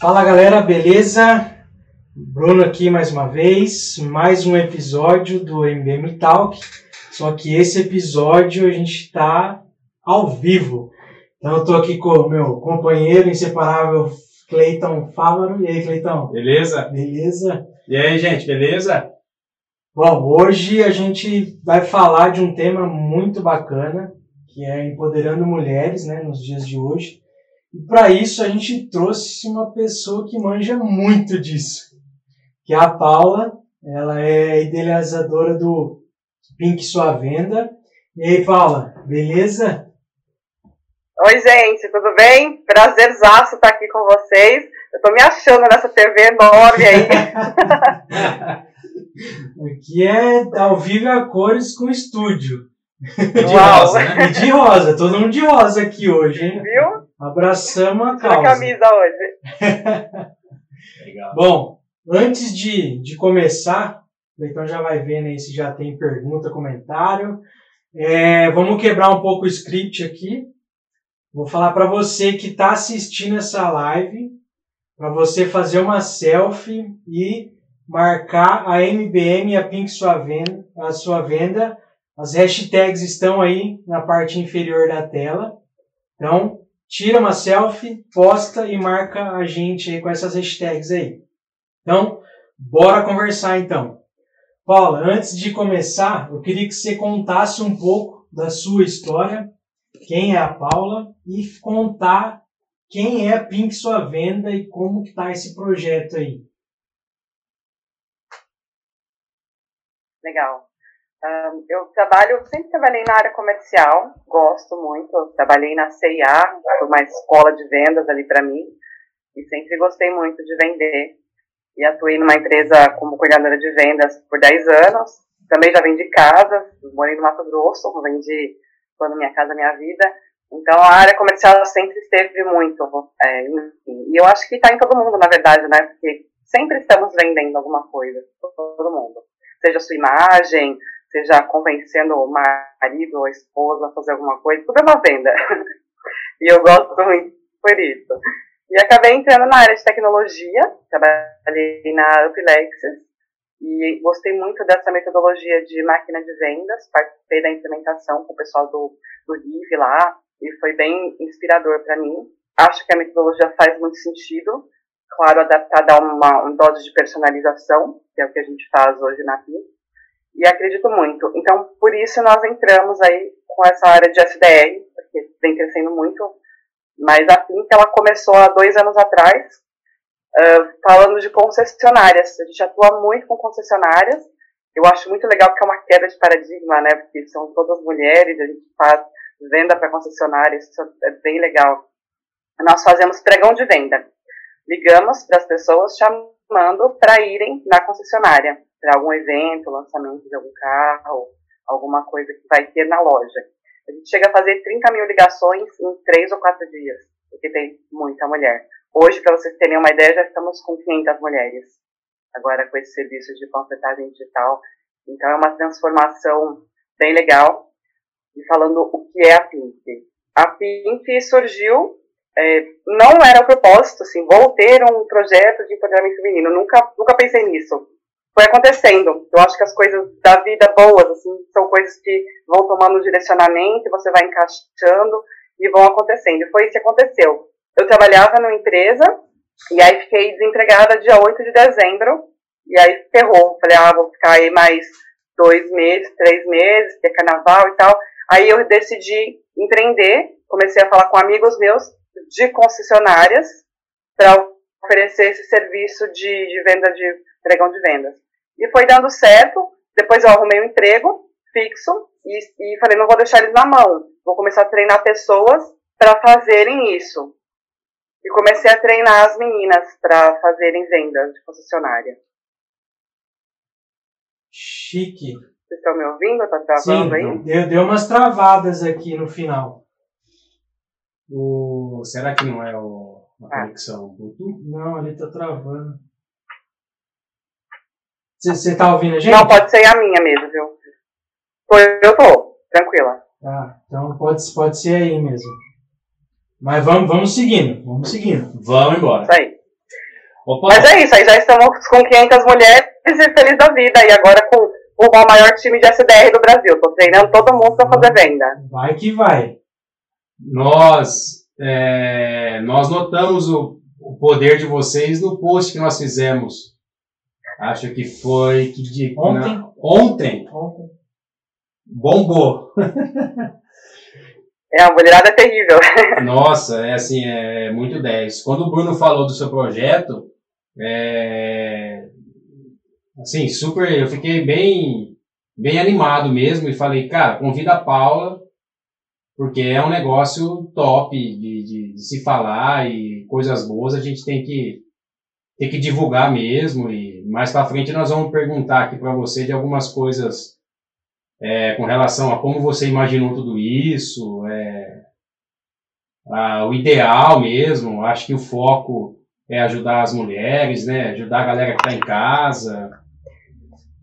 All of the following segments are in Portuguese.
Fala galera, beleza? Bruno aqui mais uma vez, mais um episódio do MBM Talk. Só que esse episódio a gente está ao vivo. Então eu estou aqui com o meu companheiro inseparável Cleiton Fávaro. E aí, Cleiton? Beleza? Beleza? E aí, gente, beleza? Bom, hoje a gente vai falar de um tema muito bacana, que é empoderando mulheres, né, nos dias de hoje. E para isso a gente trouxe uma pessoa que manja muito disso, que é a Paula. Ela é idealizadora do Pink Sua Venda. E aí, Paula, beleza? Oi, gente, tudo bem? Prazerzaço estar aqui com vocês. Eu tô me achando nessa TV enorme aí. Aqui é ao vivo a cores com estúdio. De Uau. rosa, né? E de rosa, todo mundo de rosa aqui hoje, hein? Viu? Abraçamos a na causa. camisa hoje. Legal. Bom, antes de, de começar, então já vai vendo aí se já tem pergunta, comentário. É, vamos quebrar um pouco o script aqui. Vou falar para você que está assistindo essa live, para você fazer uma selfie e marcar a MBM e a Pink sua venda, a sua venda. As hashtags estão aí na parte inferior da tela. Então, tira uma selfie, posta e marca a gente aí com essas hashtags aí. Então, bora conversar então. Paula, antes de começar, eu queria que você contasse um pouco da sua história, quem é a Paula e contar quem é a Pink Sua Venda e como que tá esse projeto aí. Legal. Ahn, eu trabalho, sempre trabalhei na área comercial, gosto muito. Eu trabalhei na CIA, uma escola de vendas ali para mim, e sempre gostei muito de vender. E atuei numa empresa como coordenadora de vendas por 10 anos. Também já vendi casas, morei no Mato Grosso, vendi quando minha casa, minha vida. Então a área comercial sempre esteve muito, é, enfim. E eu acho que está em todo mundo, na verdade, né? Porque sempre estamos vendendo alguma coisa, todo mundo. Seja a sua imagem, seja convencendo o marido ou a esposa a fazer alguma coisa, tudo é uma venda. e eu gosto muito por isso. E acabei entrando na área de tecnologia, trabalhei na Uplex e gostei muito dessa metodologia de máquina de vendas, participei da implementação com o pessoal do, do RIV lá, e foi bem inspirador para mim. Acho que a metodologia faz muito sentido, claro, adaptada a uma, uma dose de personalização, que é o que a gente faz hoje na PIN, e acredito muito. Então, por isso nós entramos aí com essa área de SDR, porque vem crescendo muito, mas a PIN, ela começou há dois anos atrás, uh, falando de concessionárias. A gente atua muito com concessionárias. Eu acho muito legal porque é uma queda de paradigma, né? Porque são todas mulheres, a gente faz venda para concessionárias, isso é bem legal. Nós fazemos pregão de venda. Ligamos para as pessoas chamando para irem na concessionária, para algum evento, lançamento de algum carro, alguma coisa que vai ter na loja. A gente chega a fazer 30 mil ligações em três ou quatro dias, porque tem muita mulher. Hoje, para vocês terem uma ideia, já estamos com 500 mulheres, agora com esse serviço de panfletagem digital. Então, é uma transformação bem legal. E falando o que é a Pink. A Pink surgiu, é, não era o propósito, assim, vou ter um projeto de empoderamento feminino, nunca, nunca pensei nisso. Foi acontecendo. Eu acho que as coisas da vida boas, assim, são coisas que vão tomando direcionamento, você vai encaixando e vão acontecendo. Foi isso que aconteceu. Eu trabalhava numa empresa e aí fiquei desempregada dia 8 de dezembro e aí ferrou. Falei, ah, vou ficar aí mais dois meses, três meses, que é carnaval e tal. Aí eu decidi empreender, comecei a falar com amigos meus de concessionárias para oferecer esse serviço de, de venda de pregão de vendas. E foi dando certo, depois eu arrumei um emprego fixo e, e falei, não vou deixar eles na mão, vou começar a treinar pessoas para fazerem isso. E comecei a treinar as meninas para fazerem vendas de concessionária. Chique. Vocês estão me ouvindo? Tá Sim, travando aí? deu, deu umas travadas aqui no final. O... Será que não é o... a Ah. conexão Bluetooth? Não, ali tá travando. Você tá ouvindo a gente? Não, pode ser a minha mesmo, viu? Eu tô, tranquila. Tá, então pode, pode ser aí mesmo. Mas vamos, vamos seguindo, vamos seguindo. Vamos embora. Isso aí. Opa, Mas é isso, aí já estamos com 500 mulheres e feliz da vida. E agora com o maior time de SDR do Brasil. Tô treinando todo mundo pra fazer venda. Vai que vai. nós, é, nós notamos o, o poder de vocês no post que nós fizemos. Acho que foi que dia? Ontem. Na- ontem. Ontem. Bombou. É, a mulherada é terrível. Nossa, é assim, é muito 10. Quando o Bruno falou do seu projeto, é, assim, super, eu fiquei bem, bem animado mesmo e falei, cara, convida a Paula, porque é um negócio top de, de- de se falar e coisas boas a gente tem que, tem que divulgar mesmo e mais pra frente nós vamos perguntar aqui para você de algumas coisas é, com relação a como você imaginou tudo isso, é, ah, o ideal mesmo, acho que o foco é ajudar as mulheres, né? Ajudar a galera que está em casa.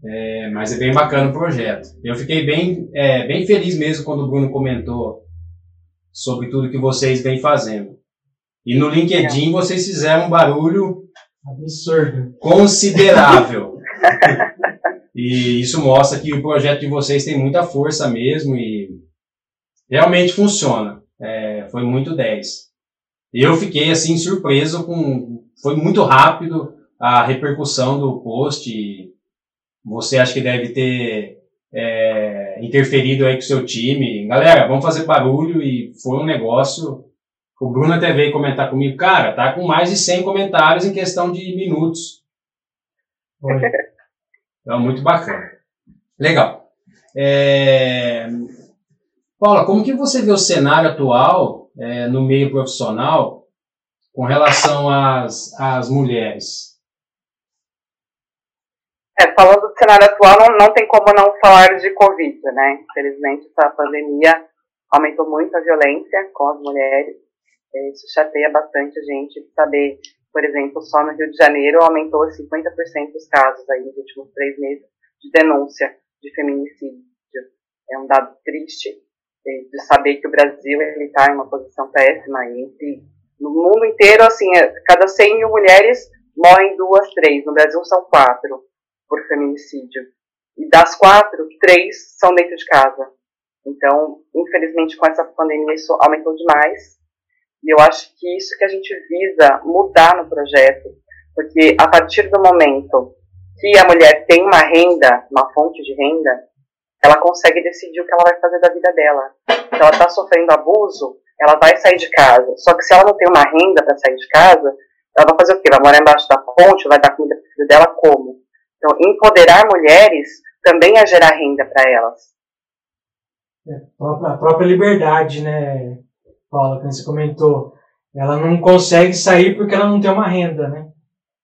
É, mas é bem bacana o projeto. Eu fiquei bem, é, bem feliz mesmo quando o Bruno comentou sobre tudo que vocês vêm fazendo. E no LinkedIn vocês fizeram um barulho Absurdo. considerável. e isso mostra que o projeto de vocês tem muita força mesmo e realmente funciona. É, foi muito 10. Eu fiquei assim surpreso com. Foi muito rápido a repercussão do post. e Você acha que deve ter é, interferido aí com o seu time. Galera, vamos fazer barulho e foi um negócio. O Bruno até veio comentar comigo, cara, tá com mais de 100 comentários em questão de minutos. Foi. Então, muito bacana. Legal. É... Paula, como que você vê o cenário atual é, no meio profissional com relação às, às mulheres? É, falando do cenário atual, não, não tem como não falar de Covid, né? Infelizmente, essa pandemia aumentou muito a violência com as mulheres. É, Isso chateia bastante a gente saber, por exemplo, só no Rio de Janeiro aumentou 50% os casos aí nos últimos três meses de denúncia de feminicídio. É um dado triste eh, de saber que o Brasil está em uma posição péssima e no mundo inteiro, assim, é, cada 100 mil mulheres morrem duas, três. No Brasil são quatro por feminicídio. E das quatro, três são dentro de casa. Então, infelizmente, com essa pandemia, isso aumentou demais. E eu acho que isso que a gente visa mudar no projeto, porque a partir do momento que a mulher tem uma renda, uma fonte de renda, ela consegue decidir o que ela vai fazer da vida dela. Se ela está sofrendo abuso, ela vai sair de casa. Só que se ela não tem uma renda para sair de casa, ela vai fazer o quê? Vai morar embaixo da ponte, vai dar comida para o filho dela como? Então, empoderar mulheres também é gerar renda para elas. É, a própria, liberdade, né, Paula, que você comentou. Ela não consegue sair porque ela não tem uma renda, né?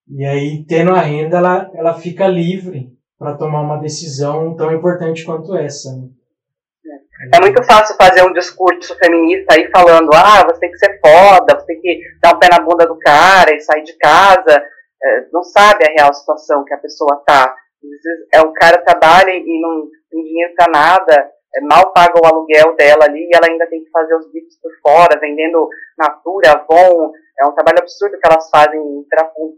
E aí, tendo a renda, ela, ela fica livre para tomar uma decisão tão importante quanto essa. Né? É muito fácil fazer um discurso feminista aí falando, ah, você tem que ser foda, você tem que dar um pé na bunda do cara e sair de casa. É, não sabe a real situação que a pessoa tá. Às vezes, é, o cara trabalha e não tem dinheiro para nada, é, mal paga o aluguel dela ali e ela ainda tem que fazer os bicos por fora, vendendo Natura, Avon. É um trabalho absurdo que elas fazem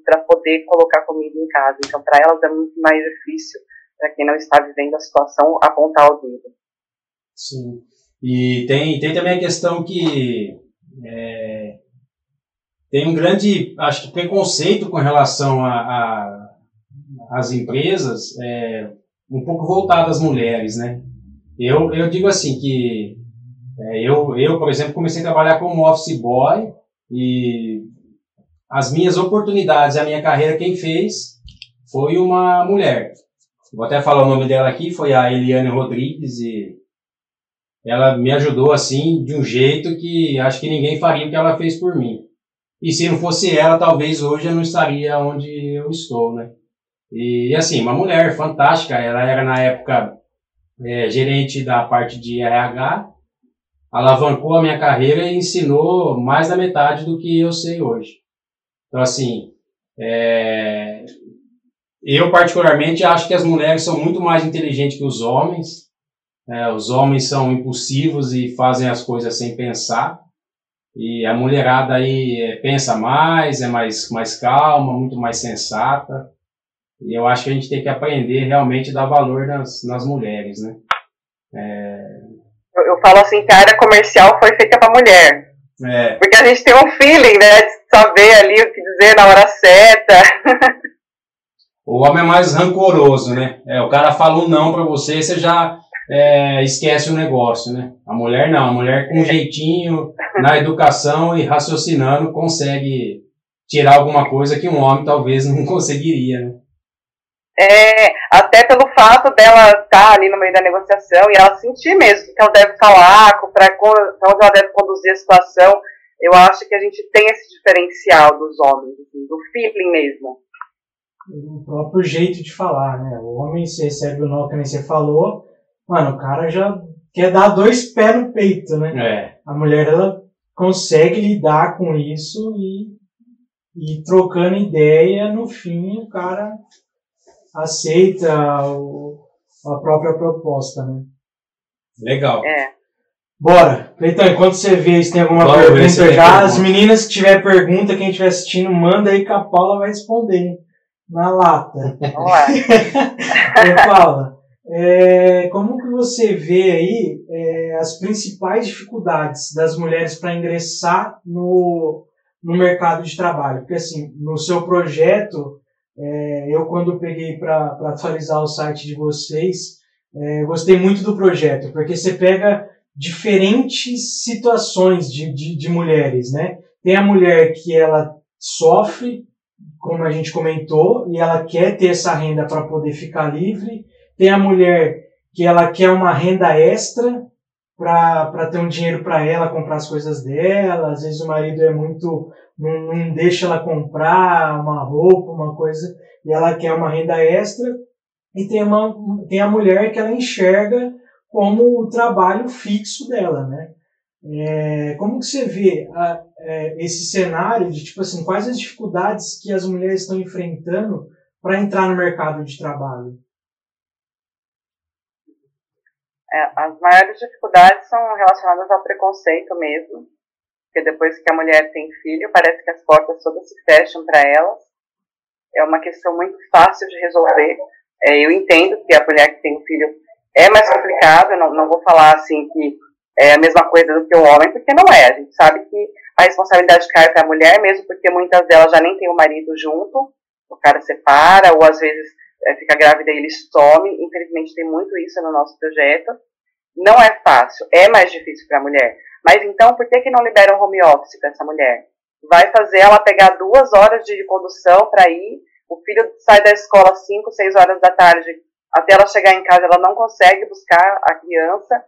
para poder colocar comida em casa. Então, para elas é muito mais difícil, para quem não está vivendo a situação, apontar o dedo. Sim. E tem, tem também a questão que é, tem um grande, acho que, preconceito com relação as empresas, é, um pouco voltado às mulheres, né? Eu, eu digo assim que é, eu, eu, por exemplo, comecei a trabalhar como office boy e as minhas oportunidades, a minha carreira, quem fez foi uma mulher. Vou até falar o nome dela aqui, foi a Eliane Rodrigues e ela me ajudou assim de um jeito que acho que ninguém faria o que ela fez por mim. E se não fosse ela, talvez hoje eu não estaria onde eu estou, né? E assim, uma mulher fantástica, ela era na época é, gerente da parte de RH, alavancou a minha carreira e ensinou mais da metade do que eu sei hoje. Então assim, é, eu particularmente acho que as mulheres são muito mais inteligentes que os homens. É, os homens são impulsivos e fazem as coisas sem pensar. E a mulherada aí é, pensa mais, é mais, mais calma, muito mais sensata. E eu acho que a gente tem que aprender realmente a dar valor nas, nas mulheres, né? É... Eu, eu, falo assim que a área comercial foi feita para mulher. É. Porque a gente tem um feeling, né? De saber ali o que dizer na hora certa. O homem é mais rancoroso, né? É, o cara fala um não para você, você já é, esquece o negócio, né? A mulher não, a mulher com jeitinho, na educação e raciocinando, consegue tirar alguma coisa que um homem talvez não conseguiria, né? É, até pelo fato dela estar tá ali no meio da negociação e ela sentir mesmo que ela deve falar, para onde ela deve conduzir a situação, eu acho que a gente tem esse diferencial dos homens, assim, do feeling mesmo. O próprio jeito de falar, né? O homem, se recebe o nó, que nem você falou, mano, o cara já quer dar dois pés no peito, né? É. A mulher, ela consegue lidar com isso e, e trocando ideia, no fim, o cara aceita o, a própria proposta, né? Legal. É. Bora. Então, enquanto você vê se tem alguma Bora, pergunta já, pergunta. as meninas que tiver pergunta, quem estiver assistindo, manda aí que a Paula vai responder na lata. Vamos lá. Paula, é, como que você vê aí é, as principais dificuldades das mulheres para ingressar no, no mercado de trabalho? Porque assim, no seu projeto, é, eu quando peguei para atualizar o site de vocês, é, gostei muito do projeto, porque você pega diferentes situações de, de, de mulheres, né? Tem a mulher que ela sofre, como a gente comentou, e ela quer ter essa renda para poder ficar livre tem a mulher que ela quer uma renda extra para ter um dinheiro para ela comprar as coisas dela. Às vezes o marido é muito. Não, não deixa ela comprar uma roupa, uma coisa, e ela quer uma renda extra. E tem, uma, tem a mulher que ela enxerga como o trabalho fixo dela, né? É, como que você vê a, é, esse cenário de tipo assim quais as dificuldades que as mulheres estão enfrentando para entrar no mercado de trabalho? É, as maiores dificuldades são relacionadas ao preconceito mesmo, porque depois que a mulher tem filho, parece que as portas todas se fecham para elas. É uma questão muito fácil de resolver. É, eu entendo que a mulher que tem um filho é mais complicado, não, não vou falar assim que é a mesma coisa do que o homem, porque não é. A gente sabe que a responsabilidade cai para a mulher, mesmo porque muitas delas já nem têm o marido junto, o cara separa, ou às vezes é, fica grávida e ele some. Infelizmente tem muito isso no nosso projeto. Não é fácil, é mais difícil para a mulher. Mas então, por que, que não libera um home office para essa mulher? Vai fazer ela pegar duas horas de condução para ir, o filho sai da escola às 5, 6 horas da tarde, até ela chegar em casa, ela não consegue buscar a criança.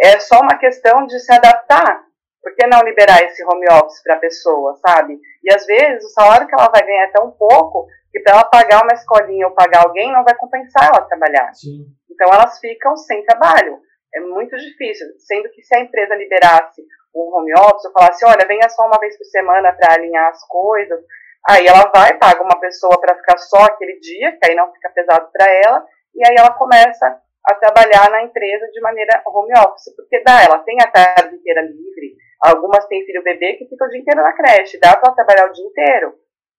É só uma questão de se adaptar. Por que não liberar esse home office para a pessoa, sabe? E às vezes o salário que ela vai ganhar é tão pouco que para ela pagar uma escolinha ou pagar alguém não vai compensar ela trabalhar. Sim. Então elas ficam sem trabalho. É muito difícil, sendo que se a empresa liberasse um home office, eu falasse, olha, venha só uma vez por semana para alinhar as coisas, aí ela vai, paga uma pessoa para ficar só aquele dia, que aí não fica pesado para ela, e aí ela começa a trabalhar na empresa de maneira home office, porque dá, ela tem a tarde inteira livre, algumas têm filho bebê que fica o dia inteiro na creche, dá para trabalhar o dia inteiro.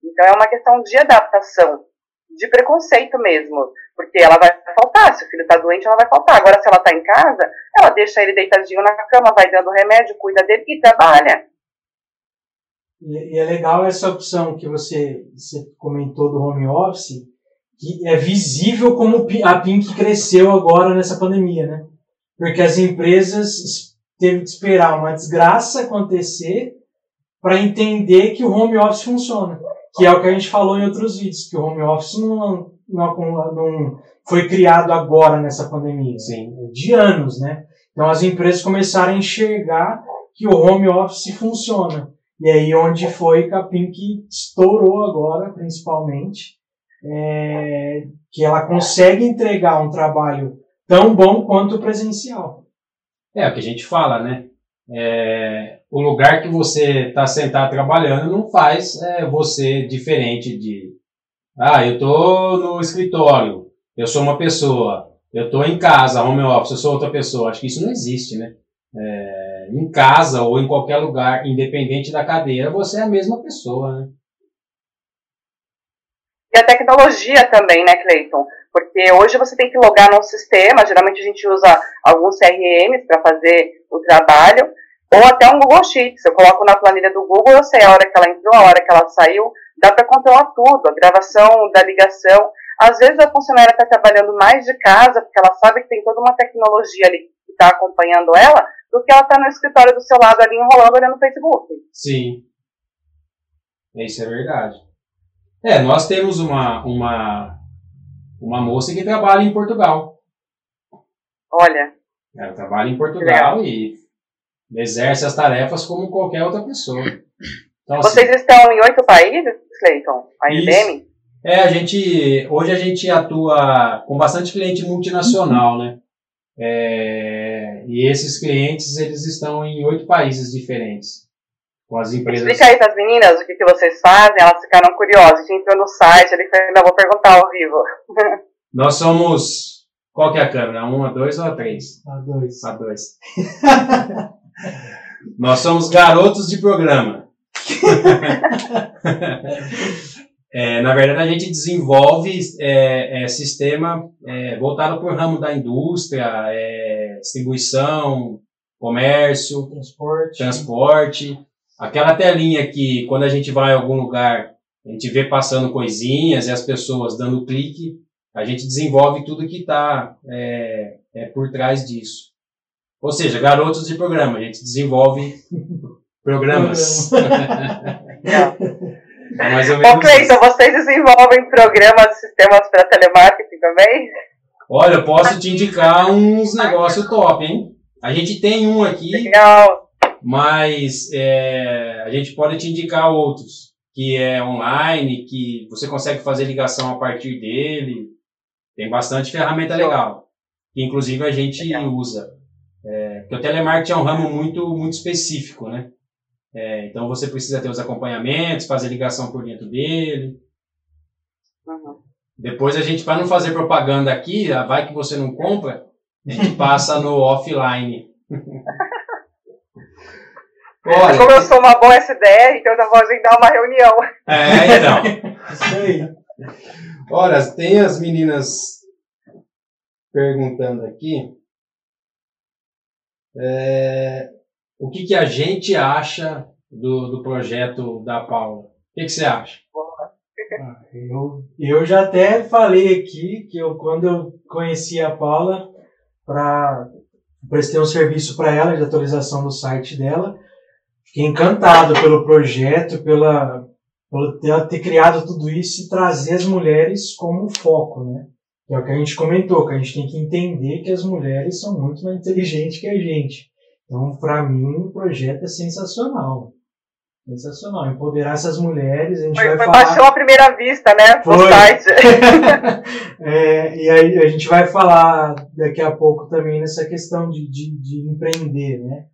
Então é uma questão de adaptação, de preconceito mesmo, porque ela vai faltar, se o filho está doente, ela vai faltar. Agora, se ela está em casa, ela deixa ele deitadinho na cama, vai dando remédio, cuida dele e trabalha. E, é legal essa opção que você, você comentou do home office, que é visível como a Pink cresceu agora nessa pandemia, né? Porque as empresas teve que esperar uma desgraça acontecer para entender que o home office funciona. Que é o que a gente falou em outros vídeos, que o home office não, não, não foi criado agora nessa pandemia, assim, de anos, né? Então as empresas começaram a enxergar que o home office funciona. E aí onde foi que a Pink estourou agora, principalmente, é, que ela consegue entregar um trabalho tão bom quanto o presencial. É o que a gente fala, né? É, o lugar que você está sentado trabalhando não faz é, você diferente de, Ah, eu tô no escritório, eu sou uma pessoa. Eu tô em casa, home office, eu sou outra pessoa. Acho que isso não existe, né? É, em casa ou em qualquer lugar, independente da cadeira, você é a mesma pessoa, né? E a tecnologia também, né, Cleiton? Porque hoje você tem que logar num sistema, geralmente a gente usa alguns CRMs para fazer o trabalho, ou até um Google Sheets. Eu coloco na planilha do Google, eu sei a hora que ela entrou, a hora que ela saiu, dá para controlar tudo, a gravação da ligação. Às vezes a funcionária está trabalhando mais de casa, porque ela sabe que tem toda uma tecnologia ali que está acompanhando ela, do que ela está no escritório do seu lado ali enrolando olhando no Facebook. Sim. Isso é verdade. É, nós temos uma, uma, uma moça que trabalha em Portugal. Olha. Ela trabalha em Portugal e exerce as tarefas como qualquer outra pessoa. Então, assim, Vocês estão em oito países, Cleiton? A IBM? É, a gente, hoje a gente atua com bastante cliente multinacional, né? É, e esses clientes, eles estão em oito países diferentes com as empresas. Explica aí para as meninas o que, que vocês fazem, elas ficaram curiosas. A gente entrou no site, ele falou, não, vou perguntar ao vivo. Nós somos. Qual que é a câmera? Um, a dois ou a três? A dois. A dois. Nós somos garotos de programa. é, na verdade, a gente desenvolve é, é, sistema é, voltado para o ramo da indústria, é, distribuição, comércio, transporte. transporte. Aquela telinha que quando a gente vai a algum lugar, a gente vê passando coisinhas e as pessoas dando clique, a gente desenvolve tudo que está é, é, por trás disso. Ou seja, garotos de programa, a gente desenvolve programas. é mais ou menos Ô, Cleiton, vocês desenvolvem programas e sistemas para telemarketing também? Olha, eu posso te indicar uns negócios top, hein? A gente tem um aqui. Legal mas é, a gente pode te indicar outros, que é online, que você consegue fazer ligação a partir dele. Tem bastante ferramenta legal, que inclusive a gente legal. usa. É, porque o telemarketing é um ramo muito, muito específico, né? É, então você precisa ter os acompanhamentos, fazer ligação por dentro dele. Uhum. Depois a gente, para não fazer propaganda aqui, vai que você não compra, a gente passa no offline. Olha, Como eu sou uma boa SDR, então eu já vou agendar uma reunião. É, então. Isso aí. Olha, tem as meninas perguntando aqui. É, o que, que a gente acha do, do projeto da Paula? O que, que você acha? Ah, eu, eu já até falei aqui que eu, quando eu conheci a Paula, para prestei um serviço para ela de atualização do site dela Fiquei encantado pelo projeto, pela, pelo ter, ter criado tudo isso e trazer as mulheres como foco, né? É o que a gente comentou, que a gente tem que entender que as mulheres são muito mais inteligentes que a gente. Então, para mim, o projeto é sensacional. Sensacional. Empoderar essas mulheres, a gente foi, vai foi falar... Baixou à primeira vista, né? Foi. No site. é, e aí a gente vai falar daqui a pouco também nessa questão de, de, de empreender, né?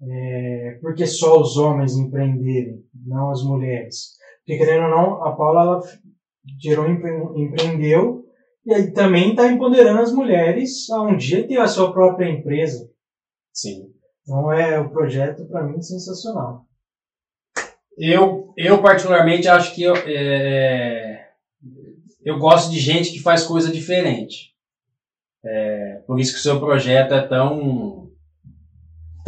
É, porque só os homens empreenderem, não as mulheres. Porque, querendo ou não, a Paula ela gerou, empreendeu e aí também está empoderando as mulheres a um dia ter a sua própria empresa. Sim. Então é o projeto para mim sensacional. Eu, eu particularmente acho que eu, é, eu gosto de gente que faz coisa diferente. É, por isso que o seu projeto é tão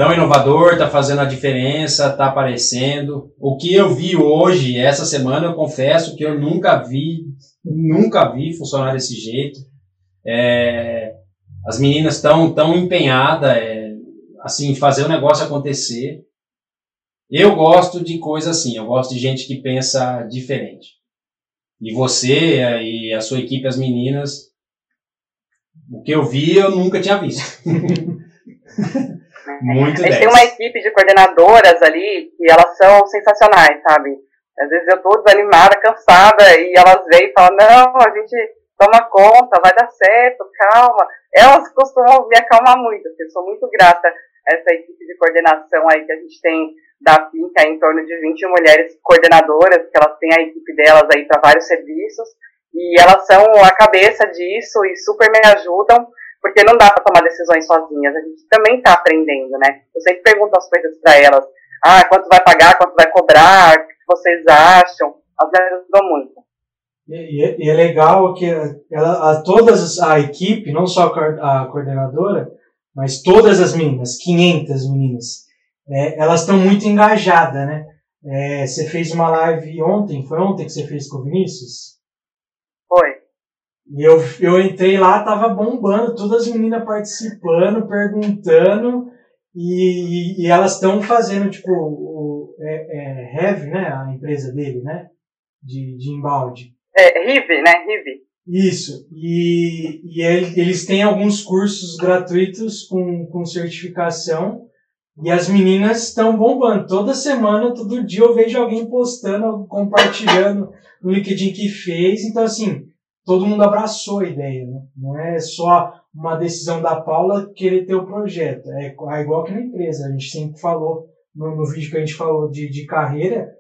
tão inovador, está fazendo a diferença, está aparecendo. O que eu vi hoje, essa semana, eu confesso que eu nunca vi, nunca vi funcionar desse jeito. É, as meninas estão tão empenhadas, é, assim, fazer o negócio acontecer. Eu gosto de coisa assim, eu gosto de gente que pensa diferente. E você e a sua equipe, as meninas, o que eu vi eu nunca tinha visto. Muito 10. tem uma equipe de coordenadoras ali que elas são sensacionais, sabe? Às vezes eu tô desanimada, cansada, e elas vêm e falam, não, a gente toma conta, vai dar certo, calma. Elas costumam me acalmar muito, assim, eu sou muito grata a essa equipe de coordenação aí que a gente tem da PINCA, em torno de 20 mulheres coordenadoras, que elas têm a equipe delas aí para vários serviços, E elas são a cabeça disso e super me ajudam, porque não dá para tomar decisões sozinhas. A gente também está aprendendo, né? Eu sempre pergunto as coisas para elas. Ah, quanto vai pagar, quanto vai cobrar, o que vocês acham? Elas me ajudam muito. E, é, e, é legal que ela, a, todas a equipe, não só a coordenadora, mas todas as meninas, 500 meninas, é, elas estão muito engajadas, né? É, você fez uma live ontem, foi ontem que você fez com o Vinícius? E eu, eu entrei lá, tava bombando, todas as meninas participando, perguntando, e, e elas estão fazendo, tipo, o, é, é, Heavy, né? A empresa dele, né? De, de embalde. É, Rive, né? Rive. Isso. E, e eles têm alguns cursos gratuitos com, com certificação. E as meninas estão bombando. Toda semana, todo dia eu vejo alguém postando, compartilhando no LinkedIn que fez. Então, assim, todo mundo abraçou a ideia. Né? Não é só uma decisão da Paula querer ter o projeto. É, é igual que na empresa. A gente sempre falou, no, no vídeo que a gente falou de, de carreira,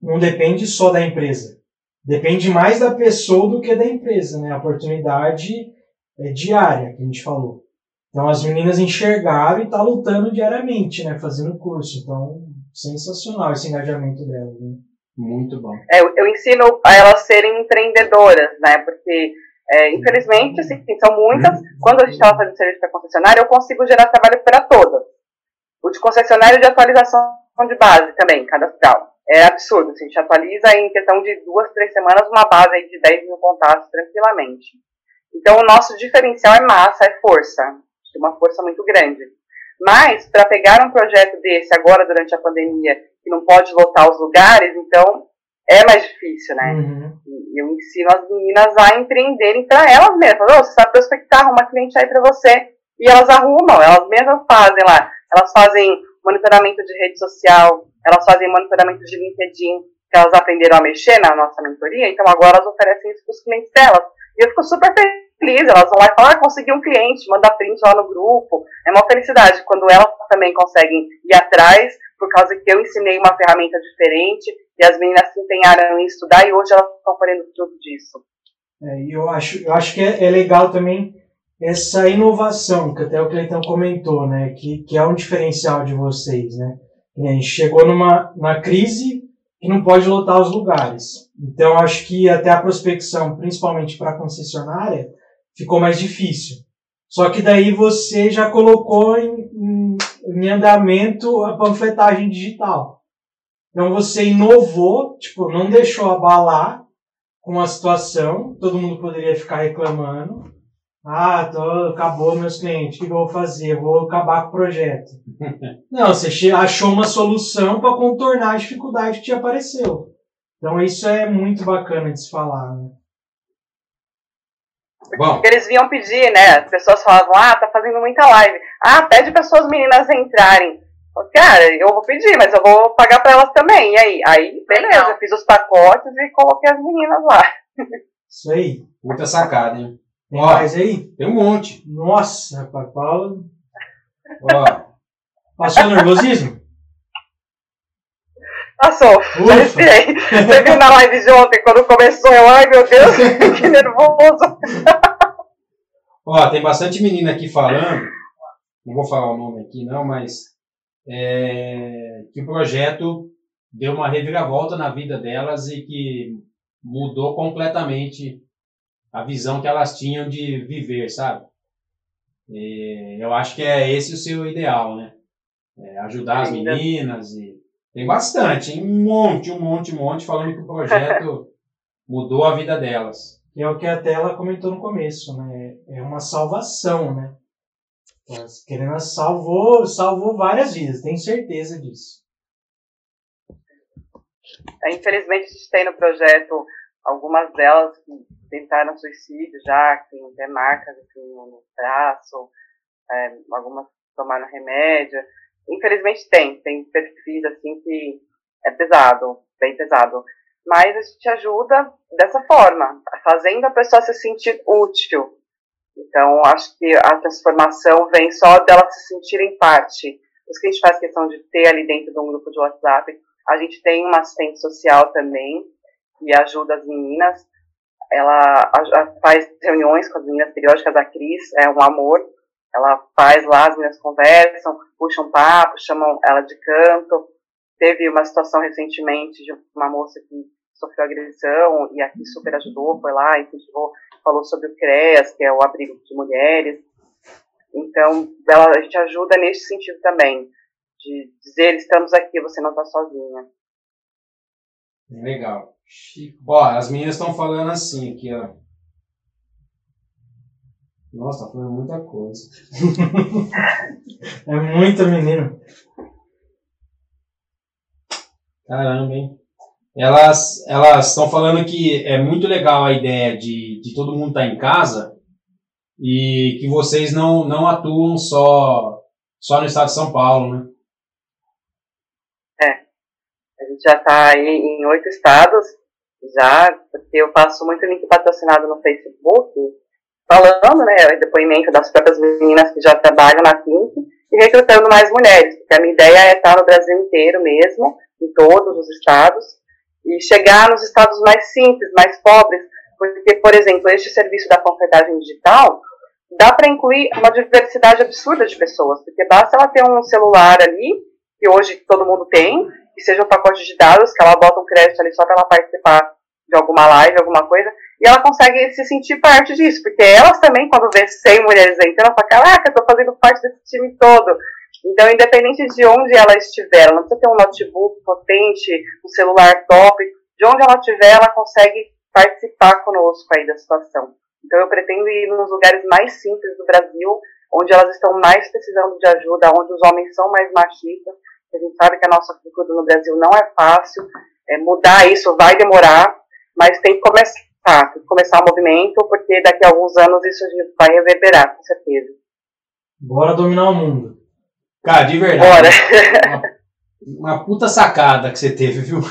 não depende só da empresa depende mais da pessoa do que da empresa, né? A oportunidade é diária, que a gente falou. Então as meninas enxergaram e tá lutando diariamente, né? Fazendo curso. Então, sensacional esse engajamento delas. Né? Muito bom. É, eu ensino a elas serem empreendedoras, né? Porque, é, infelizmente, assim, são muitas. Quando a gente estava fazendo serviço para concessionária, eu consigo gerar trabalho para todas. O de concessionário de atualização de base também, cadastral é absurdo. Assim, a gente atualiza em questão de duas, três semanas uma base aí de 10 mil contatos tranquilamente. Então, o nosso diferencial é massa, é força. Tem uma força muito grande. Mas, para pegar um projeto desse agora, durante a pandemia, que não pode lotar os lugares, então, é mais difícil, né? Uhum. Eu ensino as meninas a empreenderem para elas mesmas. Oh, você sabe prospectar, arruma cliente aí para você. E elas arrumam, elas mesmas fazem lá. Elas fazem monitoramento de rede social, elas fazem monitoramento de LinkedIn, que elas aprenderam a mexer na nossa mentoria, então agora elas oferecem isso para os clientes delas. E eu fico super feliz, elas vão lá e falam, ah, consegui um cliente, manda print lá no grupo. É uma felicidade quando elas também conseguem ir atrás, por causa que eu ensinei uma ferramenta diferente e as meninas se empenharam em estudar e hoje elas estão fazendo tudo disso. É, eu acho, eu acho que é, é legal também essa inovação, que até o Cleiton comentou, né, que, que é um diferencial de vocês, né? A gente chegou numa, numa crise que não pode lotar os lugares. Então, acho que até a prospecção, principalmente para a concessionária, ficou mais difícil. Só que daí você já colocou em, em, em andamento a panfletagem digital. Então você inovou, tipo, não deixou abalar com a situação, todo mundo poderia ficar reclamando, ah, tô, acabou meus clientes, o que eu vou fazer? vou acabar com o projeto. Não, você achou uma solução para contornar a dificuldade que te apareceu. Então isso é muito bacana de se falar, né? Bom. Eles vinham pedir, né? As pessoas falavam, ah, tá fazendo muita live. Ah, pede para suas meninas entrarem. Cara, eu vou pedir, mas eu vou pagar para elas também. E aí? Aí, beleza, eu fiz os pacotes e coloquei as meninas lá. Isso aí. Muita sacada, hein? Tem Ó, mais aí? Tem um monte. Nossa, rapaz, Paulo. Ó. Passou nervosismo? Passou, Ufa. já respirei. Você viu na live de ontem, quando começou, eu, ai meu Deus, que nervoso. Ó, tem bastante menina aqui falando, não vou falar o nome aqui não, mas é, que o projeto deu uma reviravolta na vida delas e que mudou completamente a visão que elas tinham de viver, sabe? E eu acho que é esse o seu ideal, né? É ajudar as meninas e tem bastante, hein? um monte, um monte, um monte falando que o projeto mudou a vida delas. E é o que até ela comentou no começo, né? É uma salvação, né? Querendo salvou, salvou várias vidas, tenho certeza disso. É, infelizmente a gente tem no projeto algumas delas que tentaram suicídio já, que tem marcas assim, no braço, é, algumas tomaram remédio. Infelizmente tem, tem perfis assim que é pesado, bem pesado. Mas a gente ajuda dessa forma, fazendo a pessoa se sentir útil. Então, acho que a transformação vem só dela se sentir em parte. Isso que a gente faz questão de ter ali dentro de um grupo de WhatsApp. A gente tem uma assistente social também, que ajuda as meninas ela faz reuniões com as meninas periódicas, a Cris é um amor, ela faz lá, as meninas conversam, puxam papo, chamam ela de canto. Teve uma situação recentemente de uma moça que sofreu agressão e aqui super ajudou, foi lá, incentivou, falou sobre o CREAS, que é o abrigo de mulheres. Então, ela, a gente ajuda nesse sentido também, de dizer, estamos aqui, você não está sozinha. Legal. Ó, as meninas estão falando assim aqui, ó. Nossa, tá falando muita coisa. é muita menina. Caramba, hein? Elas estão falando que é muito legal a ideia de, de todo mundo estar tá em casa e que vocês não, não atuam só, só no estado de São Paulo, né? É. A gente já está em oito estados, já, porque eu faço muito link patrocinado no Facebook, falando, né, depoimento das próprias meninas que já trabalham na Think e recrutando mais mulheres, porque a minha ideia é estar no Brasil inteiro mesmo, em todos os estados, e chegar nos estados mais simples, mais pobres, porque, por exemplo, este serviço da consertagem digital dá para incluir uma diversidade absurda de pessoas, porque basta ela ter um celular ali, que hoje todo mundo tem, que seja um pacote de dados, que ela bota um crédito ali só para ela participar de alguma live, alguma coisa, e ela consegue se sentir parte disso, porque elas também, quando vê 100 mulheres entrando, ela fala, caraca, eu tô fazendo parte desse time todo. Então, independente de onde ela estiver, ela não precisa ter um notebook potente, um celular top, de onde ela estiver, ela consegue participar conosco aí da situação. Então, eu pretendo ir nos lugares mais simples do Brasil, onde elas estão mais precisando de ajuda, onde os homens são mais machistas. A gente sabe que a nossa cultura no Brasil não é fácil, é, mudar isso vai demorar, mas tem que começar, tem que começar o movimento, porque daqui a alguns anos isso vai reverberar, com certeza. Bora dominar o mundo. Cara, de verdade. Bora. Uma, uma puta sacada que você teve, viu?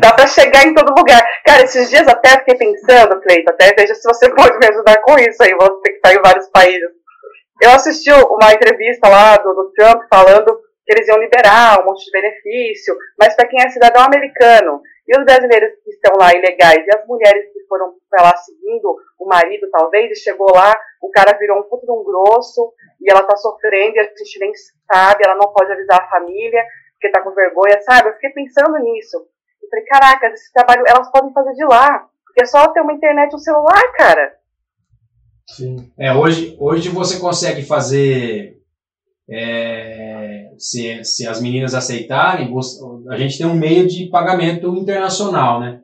Dá pra chegar em todo lugar. Cara, esses dias até fiquei pensando, Cleito, até veja se você pode me ajudar com isso aí, vou ter que estar em vários países. Eu assisti uma entrevista lá do, do Trump falando que eles iam liberar um monte de benefício, mas para quem é cidadão americano. E os brasileiros que estão lá ilegais, e as mulheres que foram para lá seguindo o marido, talvez, e chegou lá, o cara virou um puto de um grosso, e ela tá sofrendo, e a gente nem sabe, ela não pode avisar a família, porque tá com vergonha, sabe? Eu fiquei pensando nisso. Eu falei, caraca, esse trabalho elas podem fazer de lá, porque é só ter uma internet e um celular, cara. Sim. É, hoje, hoje você consegue fazer é, se, se as meninas aceitarem, a gente tem um meio de pagamento internacional, né?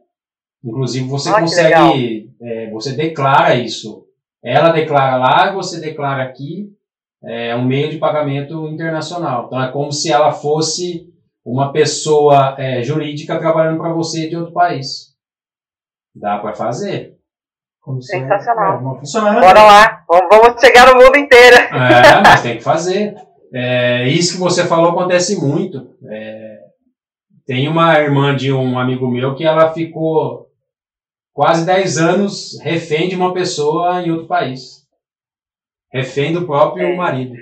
Inclusive você ah, consegue, é, você declara isso. Ela declara lá, você declara aqui. É um meio de pagamento internacional. Então é como se ela fosse uma pessoa é, jurídica trabalhando para você de outro país. Dá para fazer. Como Sensacional. É, Bora lá, vamos chegar no mundo inteiro. É, mas tem que fazer. É, isso que você falou acontece muito. É, tem uma irmã de um amigo meu que ela ficou quase 10 anos refém de uma pessoa em outro país. Refém do próprio é. marido.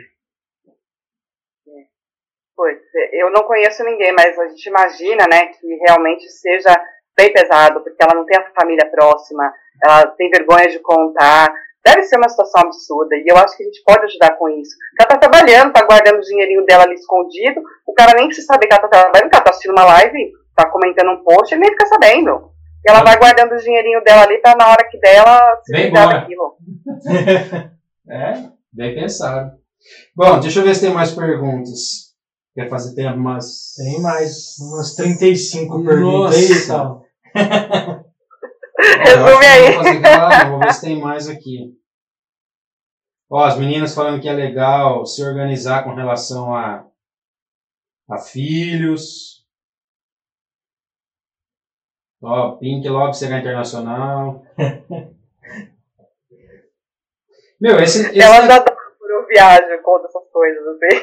Pois, eu não conheço ninguém, mas a gente imagina, né, que realmente seja bem pesado, porque ela não tem a família próxima, ela tem vergonha de contar, Deve ser uma situação absurda e eu acho que a gente pode ajudar com isso. Ela tá trabalhando, tá guardando o dinheirinho dela ali escondido, o cara nem precisa saber que ela tá trabalhando, que ela tá assistindo uma live, tá comentando um post, ele nem fica sabendo. E ela vai guardando o dinheirinho dela ali pra na hora que dela se livrar daquilo. é, bem pensado. Bom, deixa eu ver se tem mais perguntas. Quer fazer tempo umas. Tem mais, umas 35 perguntas aí, tal. Resume aí. Vou, vou ver se tem mais aqui. Ó, as meninas falando que é legal se organizar com relação a, a filhos. Ó, Pink logo será internacional. Meu, esse. esse Ela já dá por viagem com essas coisas, assim.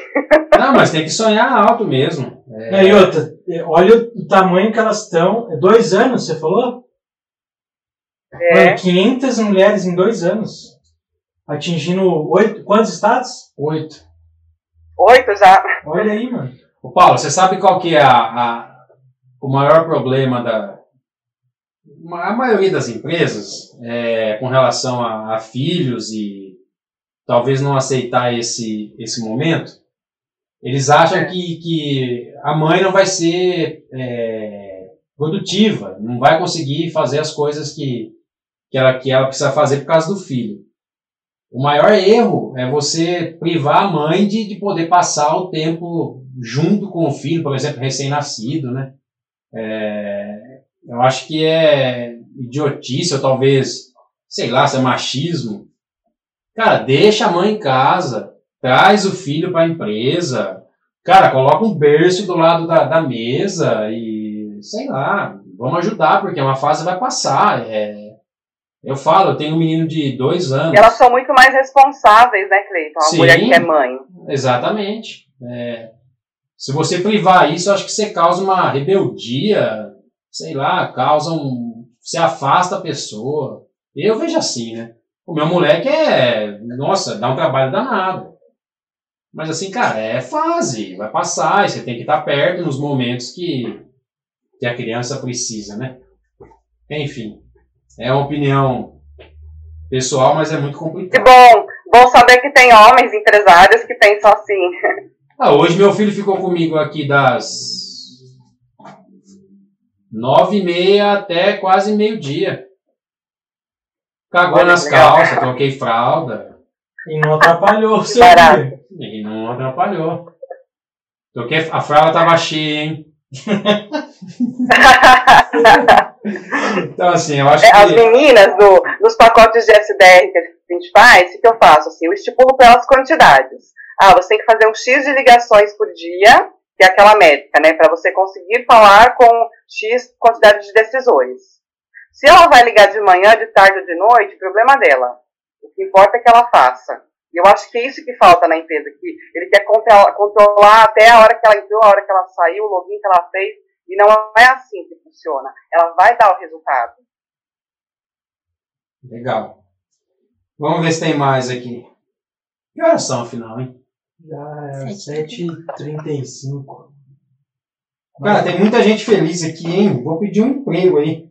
Não, mas tem que sonhar alto mesmo. É... E outra, olha o tamanho que elas estão. É dois anos, você falou? É. Mano, 500 mulheres em dois anos. Atingindo oito. Quantos estados? Oito. Oito já. Olha aí, mano. Ô Paulo, você sabe qual que é a, a o maior problema da, a maioria das empresas, é, com relação a, a, filhos e talvez não aceitar esse, esse momento, eles acham que, que a mãe não vai ser é, produtiva, não vai conseguir fazer as coisas que, que, ela, que ela precisa fazer por causa do filho. O maior erro é você privar a mãe de, de poder passar o tempo junto com o filho, por exemplo, recém-nascido, né? É, eu acho que é idiotice, ou talvez, sei lá, se é machismo. Cara, deixa a mãe em casa, traz o filho para a empresa, cara, coloca um berço do lado da, da mesa e, sei lá, vamos ajudar, porque uma fase vai passar. É, eu falo, eu tenho um menino de dois anos. Elas são muito mais responsáveis, né, Cleiton? A Sim, mulher que é mãe. Exatamente. É, se você privar isso, acho que você causa uma rebeldia, sei lá, causam. Você afasta a pessoa. Eu vejo assim, né? O meu moleque é. Nossa, dá um trabalho danado. Mas assim, cara, é fase, vai passar, e você tem que estar perto nos momentos que, que a criança precisa, né? Enfim, é uma opinião pessoal, mas é muito complicado. Que bom, bom saber que tem homens empresários que pensam assim. Ah, hoje meu filho ficou comigo aqui das Nove e meia até quase meio-dia. Cagou Olha, nas legal. calças, troquei fralda. E não atrapalhou o seu dia. E não atrapalhou. Troquei, a fralda tava cheia, hein? então, assim, eu acho é, que... As meninas, do, nos pacotes de SDR que a gente faz, o que eu faço? Assim, eu estipulo pelas quantidades. Ah, você tem que fazer um X de ligações por dia que é aquela métrica, né, para você conseguir falar com X quantidade de decisores. Se ela vai ligar de manhã, de tarde ou de noite, problema dela. O que importa é que ela faça. E eu acho que é isso que falta na empresa, que ele quer controlar até a hora que ela entrou, a hora que ela saiu, o login que ela fez, e não é assim que funciona. Ela vai dar o resultado. Legal. Vamos ver se tem mais aqui. Que horas são, afinal, hein? Já é 7h35. Cara, tem muita gente feliz aqui, hein? Vou pedir um emprego aí.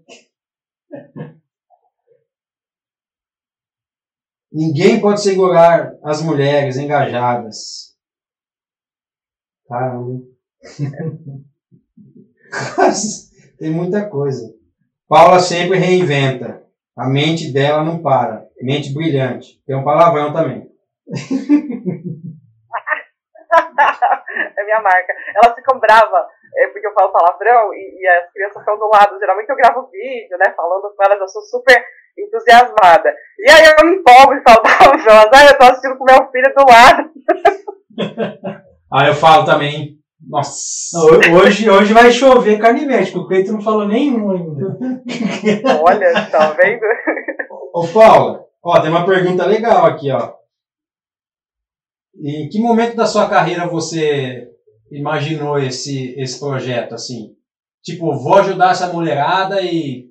Ninguém pode segurar as mulheres engajadas. Caramba. tem muita coisa. Paula sempre reinventa. A mente dela não para. Mente brilhante. Tem um palavrão também. é minha marca. Elas ficam bravas, é, porque eu falo palavrão e, e, as crianças estão do lado. Geralmente eu gravo vídeo, né, falando com elas, eu sou super entusiasmada. E aí eu me empolgo e falo palavrão, ah, eu tô assistindo com meu filho do lado. ah, eu falo também. Nossa. Hoje, hoje vai chover carnivete, porque o Cleiton não falou nenhum ainda. Olha, tá vendo? Ô, Paula, ó, tem uma pergunta legal aqui, ó. Em que momento da sua carreira você imaginou esse, esse projeto assim? Tipo, vou ajudar essa mulherada e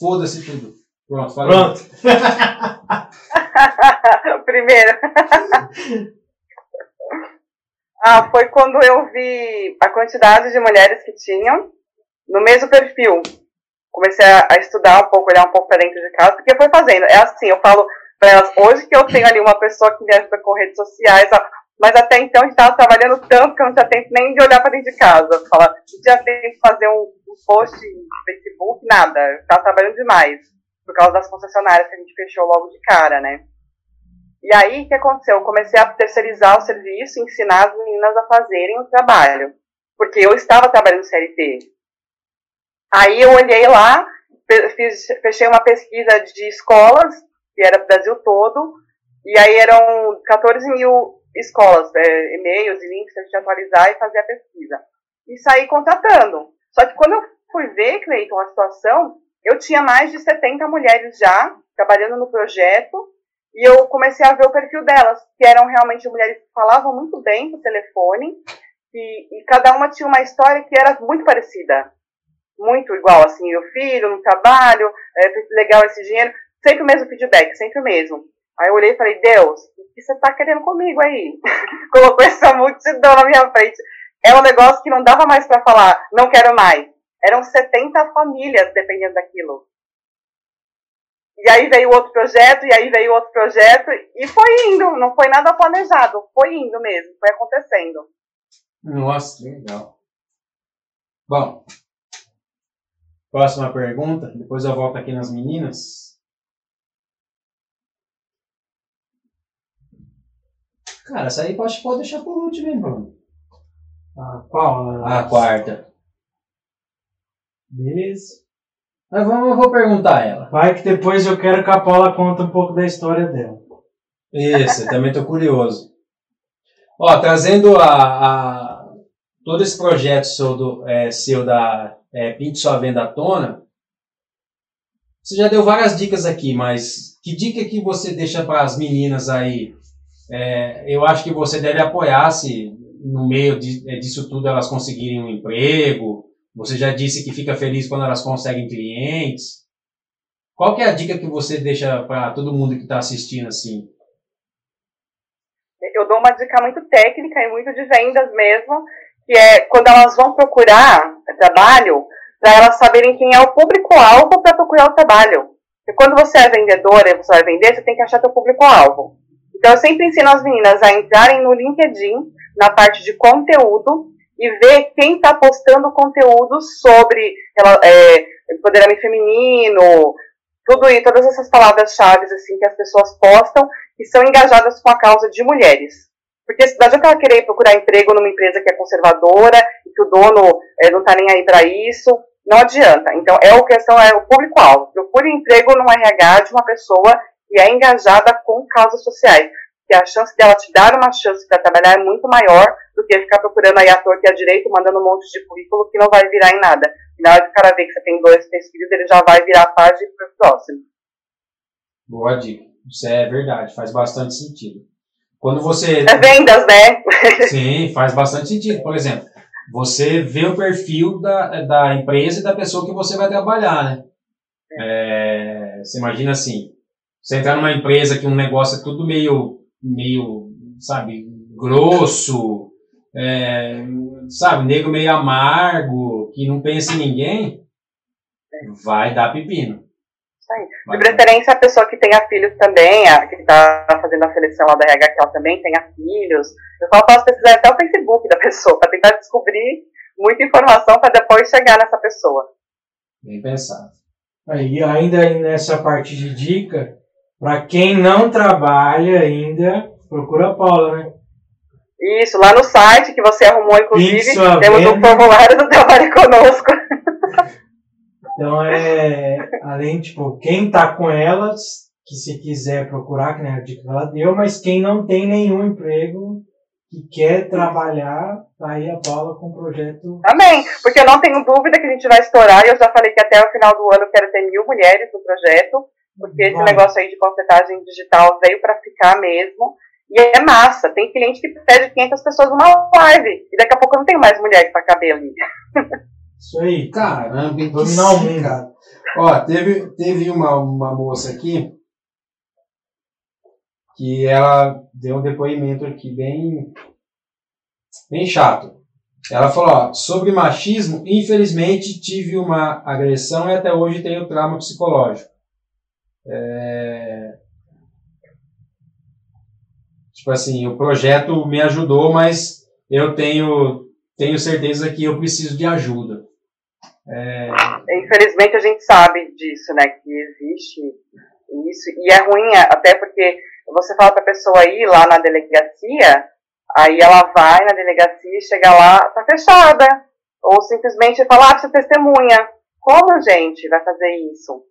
foda-se tudo. Pronto, falei. Pronto. Primeiro. Ah, foi quando eu vi a quantidade de mulheres que tinham no mesmo perfil. Comecei a, estudar um pouco, olhar um pouco para dentro de casa, porque foi fazendo. É assim, eu falo, para elas. Hoje que eu tenho ali uma pessoa que me ajuda com redes sociais, mas até então a gente estava trabalhando tanto que eu não tinha tempo nem de olhar para dentro de casa. Falar, não tinha tempo de fazer um, um post no Facebook, nada. Eu estava trabalhando demais, por causa das concessionárias que a gente fechou logo de cara, né? E aí, o que aconteceu? Eu comecei a terceirizar o serviço, ensinar as meninas a fazerem o trabalho. Porque eu estava trabalhando CLT. Aí eu olhei lá, fiz, fechei uma pesquisa de escolas que era o Brasil todo, e aí eram 14 mil escolas, é, e-mails e links para gente atualizar e fazer a pesquisa. E saí contratando. Só que quando eu fui ver, Cleiton, a situação, eu tinha mais de 70 mulheres já trabalhando no projeto, e eu comecei a ver o perfil delas, que eram realmente mulheres que falavam muito bem por telefone, e, e cada uma tinha uma história que era muito parecida. Muito igual, assim, o filho, no trabalho, é legal esse dinheiro. Sempre o mesmo feedback, sempre o mesmo. Aí eu olhei e falei, Deus, o que você tá querendo comigo aí? Colocou essa multidão na minha frente. É um negócio que não dava mais para falar, não quero mais. Eram 70 famílias dependendo daquilo. E aí veio outro projeto, e aí veio outro projeto, e foi indo, não foi nada planejado, foi indo mesmo, foi acontecendo. Nossa, legal. Bom, próxima pergunta, depois eu volto aqui nas meninas. Cara, essa aí pode, pode deixar por último, hein, Bruno? Ah, qual? A quarta. Beleza. Mas vamos, eu vou perguntar a ela. Vai que depois eu quero que a Paula conte um pouco da história dela. Isso, eu também estou curioso. Ó, trazendo a, a, todo esse projeto seu, do, é, seu da é, Pinte Sua Venda à tona, você já deu várias dicas aqui, mas que dica que você deixa para as meninas aí? É, eu acho que você deve apoiar se no meio de, é, disso tudo elas conseguirem um emprego. Você já disse que fica feliz quando elas conseguem clientes. Qual que é a dica que você deixa para todo mundo que está assistindo assim? Eu dou uma dica muito técnica e muito de vendas mesmo, que é quando elas vão procurar trabalho, para elas saberem quem é o público-alvo para procurar o trabalho. Porque quando você é vendedora e você vai vender, você tem que achar seu público-alvo. Então, eu sempre ensino as meninas a entrarem no LinkedIn, na parte de conteúdo, e ver quem está postando conteúdo sobre é, empoderamento feminino, tudo e todas essas palavras-chave assim que as pessoas postam que são engajadas com a causa de mulheres. Porque não adianta ela querer procurar emprego numa empresa que é conservadora e que o dono é, não está nem aí para isso. Não adianta. Então, é a questão é o público-alvo. Procure emprego no RH de uma pessoa que é engajada com causas sociais que a chance dela te dar uma chance para trabalhar é muito maior do que ficar procurando aí ator que é direito, mandando um monte de currículo que não vai virar em nada. Na hora que o cara vê que você tem dois, três filhos, ele já vai virar a página para o próximo. Boa dica. Isso é verdade, faz bastante sentido. Quando você. É vendas, né? Sim, faz bastante sentido. Por exemplo, você vê o perfil da, da empresa e da pessoa que você vai trabalhar, né? É, você imagina assim, você entrar numa empresa que um negócio é tudo meio meio, sabe, grosso, é, sabe, nego meio amargo, que não pensa em ninguém, vai dar pepino. Isso aí. De preferência, a pessoa que tenha filhos também, a, que está fazendo a seleção lá da RH, que ela também tenha filhos. Eu só posso pesquisar até o Facebook da pessoa, para tentar descobrir muita informação para depois chegar nessa pessoa. Bem pensado. Aí, ainda nessa parte de dica, para quem não trabalha ainda, procura a Paula, né? Isso, lá no site que você arrumou, inclusive, temos um formulário do Trabalho Conosco. Então, é, além, tipo, quem tá com elas, que se quiser procurar, que nem a dica que ela deu, mas quem não tem nenhum emprego, que quer trabalhar, tá aí a Paula com o projeto. Também, porque eu não tenho dúvida que a gente vai estourar, e eu já falei que até o final do ano eu quero ter mil mulheres no projeto, porque esse negócio aí de porcentagem digital veio para ficar mesmo. E é massa. Tem cliente que pede 500 pessoas numa live. E daqui a pouco não tem mais mulher para caber ali. Isso aí. Caramba, que cara. Ó, teve, teve uma, uma moça aqui que ela deu um depoimento aqui bem, bem chato. Ela falou, ó, sobre machismo, infelizmente tive uma agressão e até hoje tenho trauma psicológico. É... Tipo assim, o projeto me ajudou, mas eu tenho, tenho certeza que eu preciso de ajuda. É... Infelizmente a gente sabe disso, né? Que existe isso. E é ruim, até porque você fala para pessoa ir lá na delegacia, aí ela vai na delegacia e chega lá, tá fechada. Ou simplesmente fala, ah, você testemunha. Como, gente, vai fazer isso?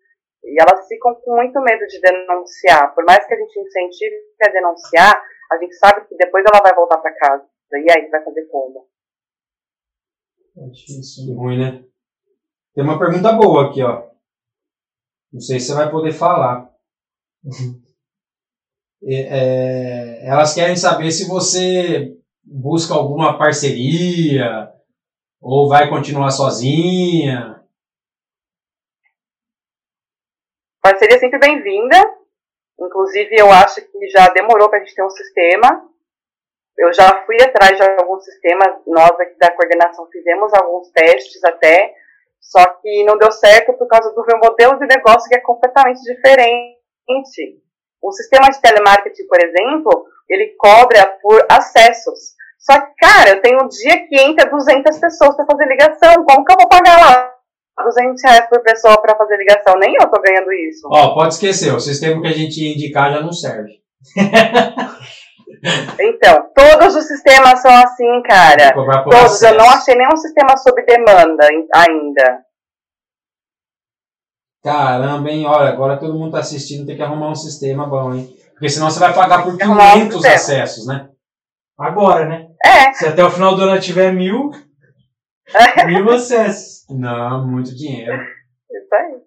E elas ficam com muito medo de denunciar. Por mais que a gente incentive a denunciar, a gente sabe que depois ela vai voltar para casa. E aí, vai fazer como? É difícil, ruim, né? Tem uma pergunta boa aqui, ó. Não sei se você vai poder falar. é, elas querem saber se você busca alguma parceria ou vai continuar sozinha. Parceria sempre bem-vinda. Inclusive, eu acho que já demorou para a gente ter um sistema. Eu já fui atrás de alguns sistemas, nós aqui da coordenação fizemos alguns testes até, Só que não deu certo por causa do meu modelo de negócio que é completamente diferente. O sistema de telemarketing, por exemplo, ele cobra por acessos. Só que, cara, eu tenho um dia que entra 200 pessoas para fazer ligação. Como que eu vou pagar lá 200 reais por pessoa para fazer ligação? Nem eu tô ganhando isso. Ó, pode esquecer, o sistema que a gente ia indicar já não serve. Então, todos os sistemas são assim, cara. Todos. Eu não achei nenhum sistema sob demanda ainda. Caramba, hein? Olha, agora todo mundo tá assistindo, tem que arrumar um sistema bom, hein? Porque senão você vai pagar por 500 um acessos, né? Agora, né? É. Se até o final do ano tiver mil, mil acessos. Não, muito dinheiro. Isso aí.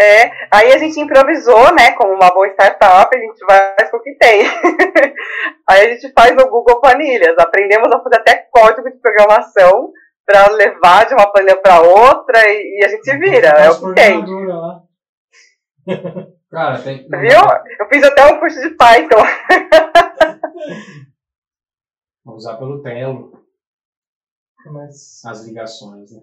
É, aí a gente improvisou, né, como uma boa startup, a gente vai com o que tem. aí a gente faz no Google Planilhas, aprendemos a fazer até código de programação para levar de uma planilha para outra e, e, a gente vira, é o que tem. Cara, tem... Viu? Eu fiz até um curso de Python. Vamos usar pelo Telo. Mas... As ligações, né?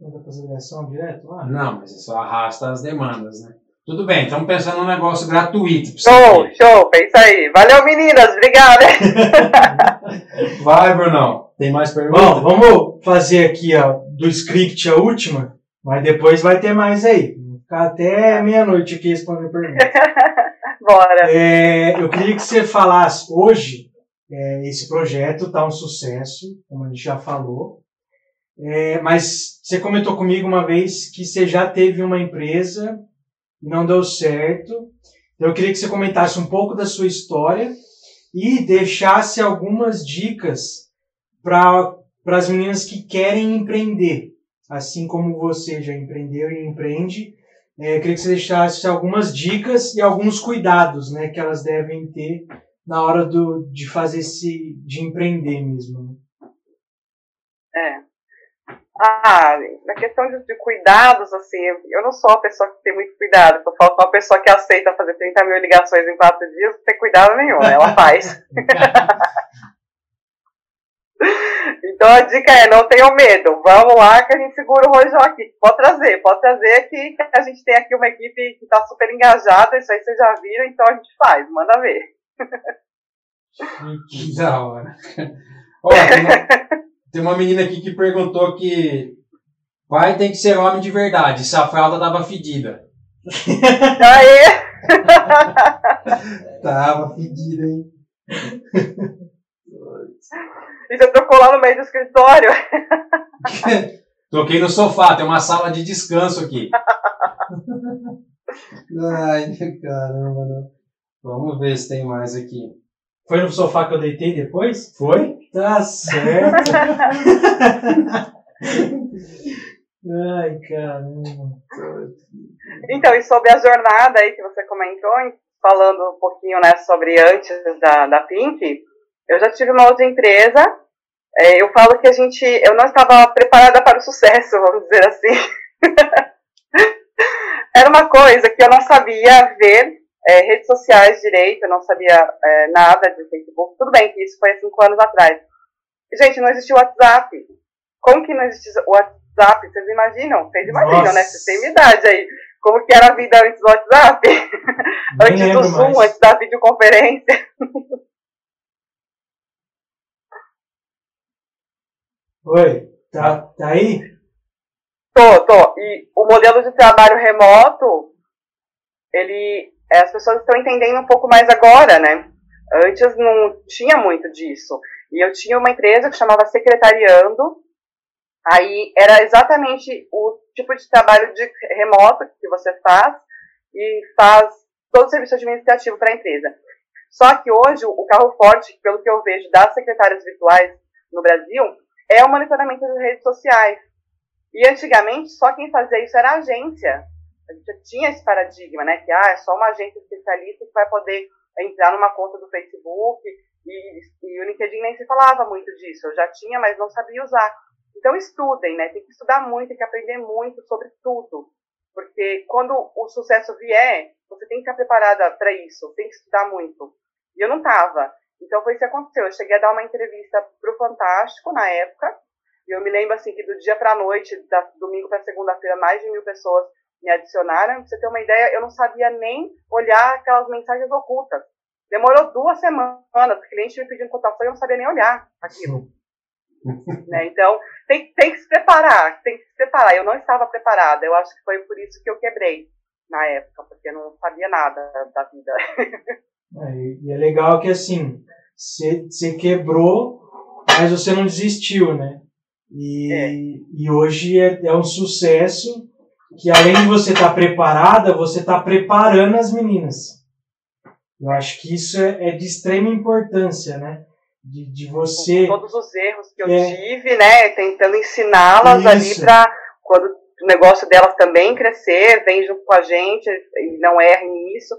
Não dá fazer ligação direto lá? Não, mas isso arrasta as demandas, né? Tudo bem, estamos pensando num negócio gratuito. Show, show, pensa aí. Valeu, meninas, obrigada. Vai, Brunão. Tem mais perguntas? Bom, vamos fazer aqui ó, do script a última, mas depois vai ter mais aí. Vou ficar até meia-noite aqui respondendo perguntas. Bora. É, eu queria que você falasse hoje, é, esse projeto está um sucesso, como a gente já falou. É, mas você comentou comigo uma vez que você já teve uma empresa e não deu certo. Então eu queria que você comentasse um pouco da sua história e deixasse algumas dicas para as meninas que querem empreender, assim como você já empreendeu e empreende. É, eu queria que você deixasse algumas dicas e alguns cuidados né, que elas devem ter na hora do, de fazer esse, de empreender mesmo. Né? É. Ah, na questão de, de, cuidados, assim, eu não sou uma pessoa que tem muito cuidado. Eu falo com uma pessoa que aceita fazer 30 mil ligações em quatro dias, não tem cuidado nenhum, né? ela faz. então a dica é, não tenham medo, vamos lá que a gente segura o rojão aqui. Pode trazer, pode trazer aqui, que a gente tem aqui uma equipe que está super engajada, isso aí vocês já viram, então a gente faz, manda ver. Que da hora. Olha, tem uma menina aqui que perguntou que pai tem que ser homem de verdade, se a fralda tava fedida. Aê! tava fedida, hein? E você trocou lá no meio do escritório? Toquei no sofá, tem uma sala de descanso aqui. Ai, caramba, não. Vamos ver se tem mais aqui. Foi no sofá que eu deitei depois? Foi? Tá certo. Ai, caramba. Então, e sobre a jornada aí que você comentou, falando um pouquinho né, sobre antes da, da Pink, eu já tive uma outra empresa. É, eu falo que a gente, eu não estava preparada para o sucesso, vamos dizer assim. Era uma coisa que eu não sabia ver é, redes sociais direito, eu não sabia é, nada de Facebook. Tudo bem que isso foi há cinco anos atrás. Gente, não existia o WhatsApp. Como que não existia o WhatsApp? Vocês imaginam? Vocês imaginam, Nossa. né? Vocês têm idade aí. Como que era a vida antes do WhatsApp? antes do Zoom, mais. antes da videoconferência. Oi, tá, tá aí? Tô, tô. E o modelo de trabalho remoto, ele as pessoas estão entendendo um pouco mais agora, né? Antes não tinha muito disso. E eu tinha uma empresa que chamava Secretariando. Aí era exatamente o tipo de trabalho de remoto que você faz e faz todo o serviço administrativo para a empresa. Só que hoje o carro forte, pelo que eu vejo das secretárias virtuais no Brasil, é o monitoramento das redes sociais. E antigamente só quem fazia isso era a agência a gente já tinha esse paradigma, né? Que ah, é só uma agência especialista que vai poder entrar numa conta do Facebook e, e, o LinkedIn nem se falava muito disso. Eu já tinha, mas não sabia usar. Então estudem, né? Tem que estudar muito, tem que aprender muito sobre tudo. Porque quando o sucesso vier, você tem que estar preparada para isso, tem que estudar muito. E eu não estava. Então foi isso que aconteceu. Eu cheguei a dar uma entrevista para o Fantástico na época, E eu me lembro assim que do dia para a noite, da domingo para segunda-feira, mais de mil pessoas me adicionaram. Pra você ter uma ideia, eu não sabia nem olhar aquelas mensagens ocultas. Demorou duas semanas, o cliente me pedindo cotação e eu não sabia nem olhar aquilo. né? Então, tem, tem que se preparar, tem que se preparar. Eu não estava preparada, eu acho que foi por isso que eu quebrei na época, porque eu não sabia nada da vida. É, e é legal que assim, você quebrou, mas você não desistiu, né? E, é. e hoje é, é um sucesso que além de você estar tá preparada, você está preparando as meninas. Eu acho que isso é, é de extrema importância, né? De, de você. Com todos os erros que eu é, tive, né? Tentando ensiná-las ali para quando o negócio delas também crescer, vem junto com a gente e não erre nisso.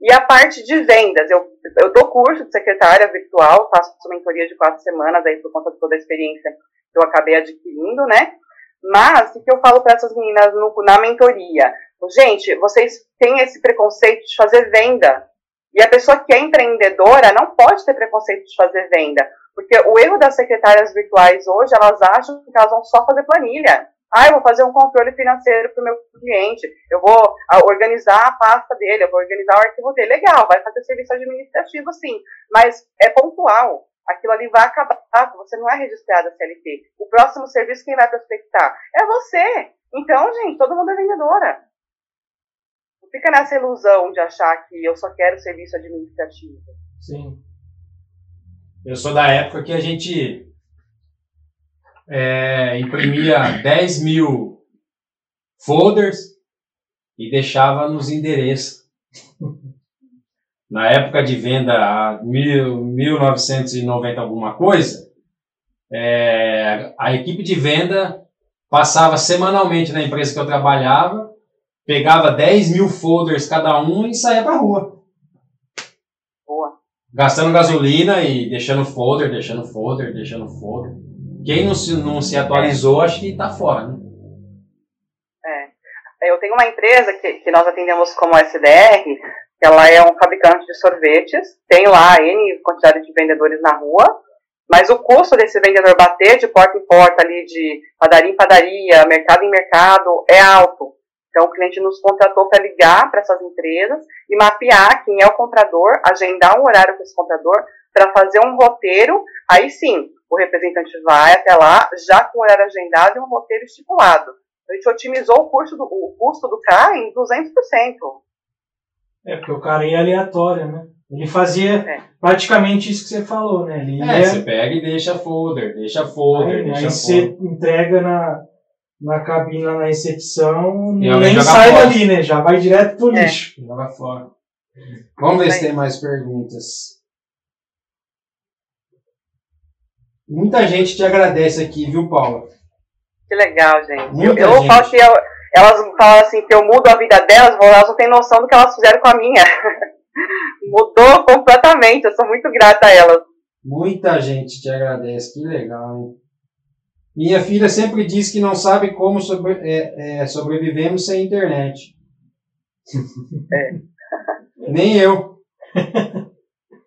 E a parte de vendas, eu, eu dou curso de secretária virtual, faço mentoria de quatro semanas aí por conta de toda a experiência que eu acabei adquirindo, né? Mas, o que eu falo para essas meninas no, na mentoria? Gente, vocês têm esse preconceito de fazer venda. E a pessoa que é empreendedora não pode ter preconceito de fazer venda. Porque o erro das secretárias virtuais hoje, elas acham que elas vão só fazer planilha. Ah, eu vou fazer um controle financeiro para o meu cliente, eu vou ah, organizar a pasta dele, eu vou organizar o arquivo dele. Legal, vai fazer serviço administrativo sim, mas é pontual aquilo ali vai acabar, você não é registrado a CLT. O próximo serviço quem vai prospectar? É você. Então, gente, todo mundo é vendedora. Não fica nessa ilusão de achar que eu só quero serviço administrativo. Sim. Eu sou da época que a gente é, imprimia 10 mil folders e deixava nos endereços. na época de venda a mil, 1990 alguma coisa, é, a equipe de venda passava semanalmente na empresa que eu trabalhava, pegava 10 mil folders cada um e saía para rua. Boa. Gastando gasolina e deixando folder, deixando folder, deixando folder. Quem não se, não se atualizou, acho que está fora, né? É. Eu tenho uma empresa que, que nós atendemos como SDR, ela é um fabricante de sorvetes, tem lá N quantidade de vendedores na rua, mas o custo desse vendedor bater de porta em porta ali, de padaria em padaria, mercado em mercado, é alto. Então o cliente nos contratou para ligar para essas empresas e mapear quem é o comprador, agendar um horário com esse comprador para fazer um roteiro. Aí sim, o representante vai até lá já com o horário agendado e um roteiro estipulado. A gente otimizou o, custo do, o custo do CA em 200%. É, porque o cara ia aleatório, né? Ele fazia é. praticamente isso que você falou, né? Ele é, você pega e deixa folder, deixa folder, aí, deixa aí você entrega na, na cabina, na recepção, e nem sai fora. dali, né? Já vai direto pro é. lixo. Joga fora. Vamos ver se tem mais perguntas. Muita gente te agradece aqui, viu, Paula? Que legal, gente. Muita eu, eu falo que eu, elas falam assim que eu mudo a vida delas, elas não têm noção do que elas fizeram com a minha. Mudou completamente, eu sou muito grata a elas. Muita gente te agradece, que legal, hein? Minha filha sempre diz que não sabe como sobre, é, é, sobrevivemos sem internet. É. Nem eu.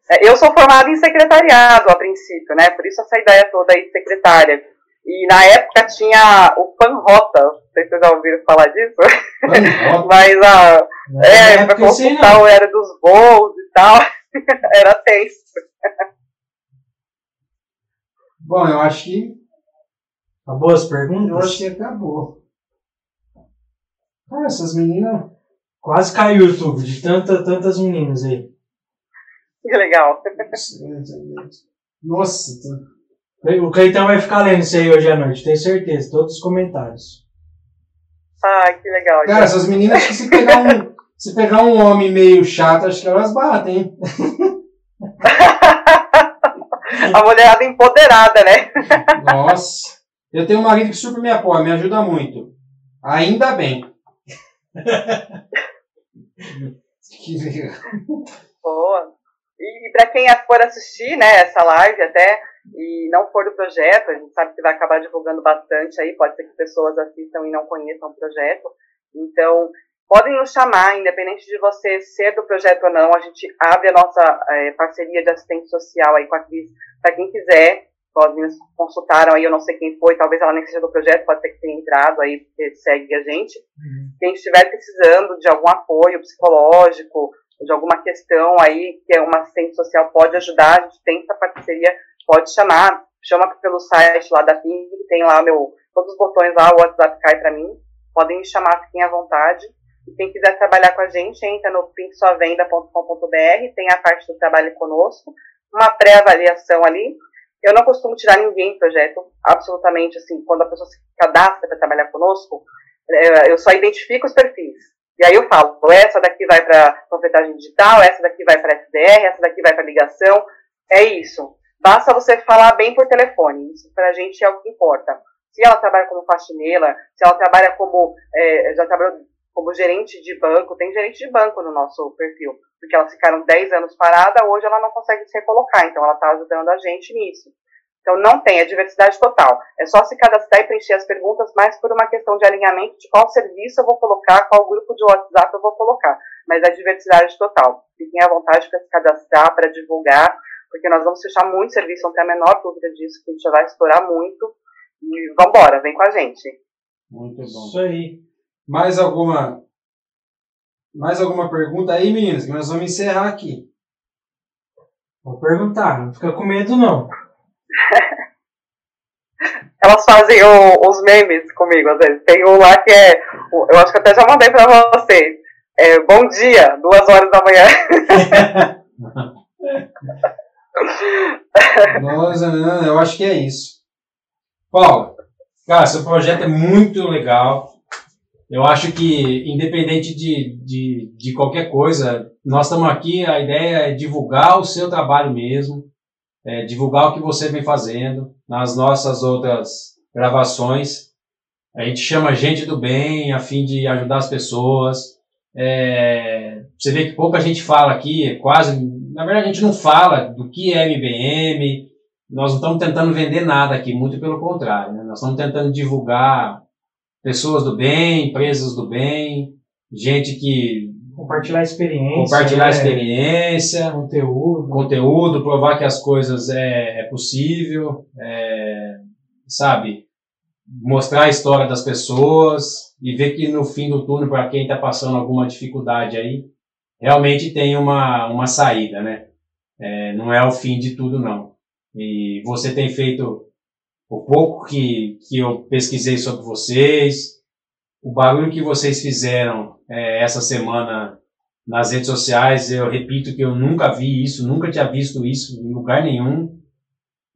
É, eu sou formada em secretariado a princípio, né? Por isso essa ideia toda aí de secretária. E na época tinha o Panrota, não sei se vocês já ouviram falar disso. Mas a. Ah, é, pra consultar o era dos voos e tal. era tenso. Bom, eu acho que. Acabou as perguntas? Eu acho que acabou. Ah, essas meninas. Quase caiu o YouTube de tanta, tantas meninas aí. Que legal. Nossa, o Cleitão vai ficar lendo isso aí hoje à noite, tenho certeza. Todos os comentários. Ah, que legal. Cara, essas meninas que se pegar um, se pegar um homem meio chato, acho que elas batem, hein? A mulherada empoderada, né? Nossa. Eu tenho um marido que super me apoia, me ajuda muito. Ainda bem. que legal. Boa. E, e para quem for assistir, né, essa live até, e não for do projeto, a gente sabe que vai acabar divulgando bastante aí, pode ser que pessoas assistam e não conheçam o projeto. Então, podem nos chamar, independente de você ser do projeto ou não, a gente abre a nossa é, parceria de assistente social aí com a Cris para quem quiser. as meninas consultaram aí, eu não sei quem foi, talvez ela nem seja do projeto, pode ser que tenha entrado aí, porque segue a gente. Uhum. Quem estiver precisando de algum apoio psicológico, de alguma questão aí que é uma assistente social pode ajudar, a gente tem essa parceria, pode chamar, chama pelo site lá da Pink, tem lá meu, todos os botões lá, o WhatsApp cai para mim, podem me chamar, fiquem à vontade. E quem quiser trabalhar com a gente, entra no pinksuavenda.com.br, tem a parte do trabalho conosco, uma pré-avaliação ali. Eu não costumo tirar ninguém do projeto, absolutamente, assim, quando a pessoa se cadastra para trabalhar conosco, é, eu só identifico os perfis. E aí eu falo, essa daqui vai para panfletagem digital, essa daqui vai para SDR, essa daqui vai para ligação. É isso. Basta você falar bem por telefone. Isso para a gente é o que importa. Se ela trabalha como faxineira, se ela trabalha como, é, já trabalhou como gerente de banco, tem gerente de banco no nosso perfil, porque elas ficaram 10 anos paradas, hoje ela não consegue se recolocar, então ela está ajudando a gente nisso. Então não tem, é diversidade total. É só se cadastrar e preencher as perguntas mais por uma questão de alinhamento de qual serviço eu vou colocar, qual grupo de WhatsApp eu vou colocar. Mas é diversidade total. Fiquem à vontade para se cadastrar, para divulgar, porque nós vamos fechar muito serviço, não tem a menor dúvida disso, que a gente já vai explorar muito. E vambora, vem com a gente. Muito bom. Isso aí. Mais alguma mais alguma pergunta aí, meninas? Que nós vamos encerrar aqui. Vou perguntar, não fica com medo não. Elas fazem o, os memes comigo, às vezes. Tem um lá que é. Eu acho que até já mandei pra vocês. É, bom dia, duas horas da manhã. Nossa, eu acho que é isso. Paulo, cara, seu projeto é muito legal. Eu acho que, independente de, de, de qualquer coisa, nós estamos aqui, a ideia é divulgar o seu trabalho mesmo, é, divulgar o que você vem fazendo nas nossas outras gravações. A gente chama gente do bem a fim de ajudar as pessoas. É, você vê que pouca gente fala aqui, é quase. Na verdade, a gente não fala do que é MBM. Nós não estamos tentando vender nada aqui, muito pelo contrário. Né? Nós estamos tentando divulgar pessoas do bem, empresas do bem, gente que Compartilhar experiência. Compartilhar né? experiência. Conteúdo. Conteúdo, provar que as coisas é, é possível, é, sabe? Mostrar a história das pessoas e ver que no fim do túnel, para quem está passando alguma dificuldade aí, realmente tem uma, uma saída, né? É, não é o fim de tudo, não. E você tem feito o pouco que, que eu pesquisei sobre vocês, o barulho que vocês fizeram é, essa semana nas redes sociais, eu repito que eu nunca vi isso, nunca tinha visto isso em lugar nenhum.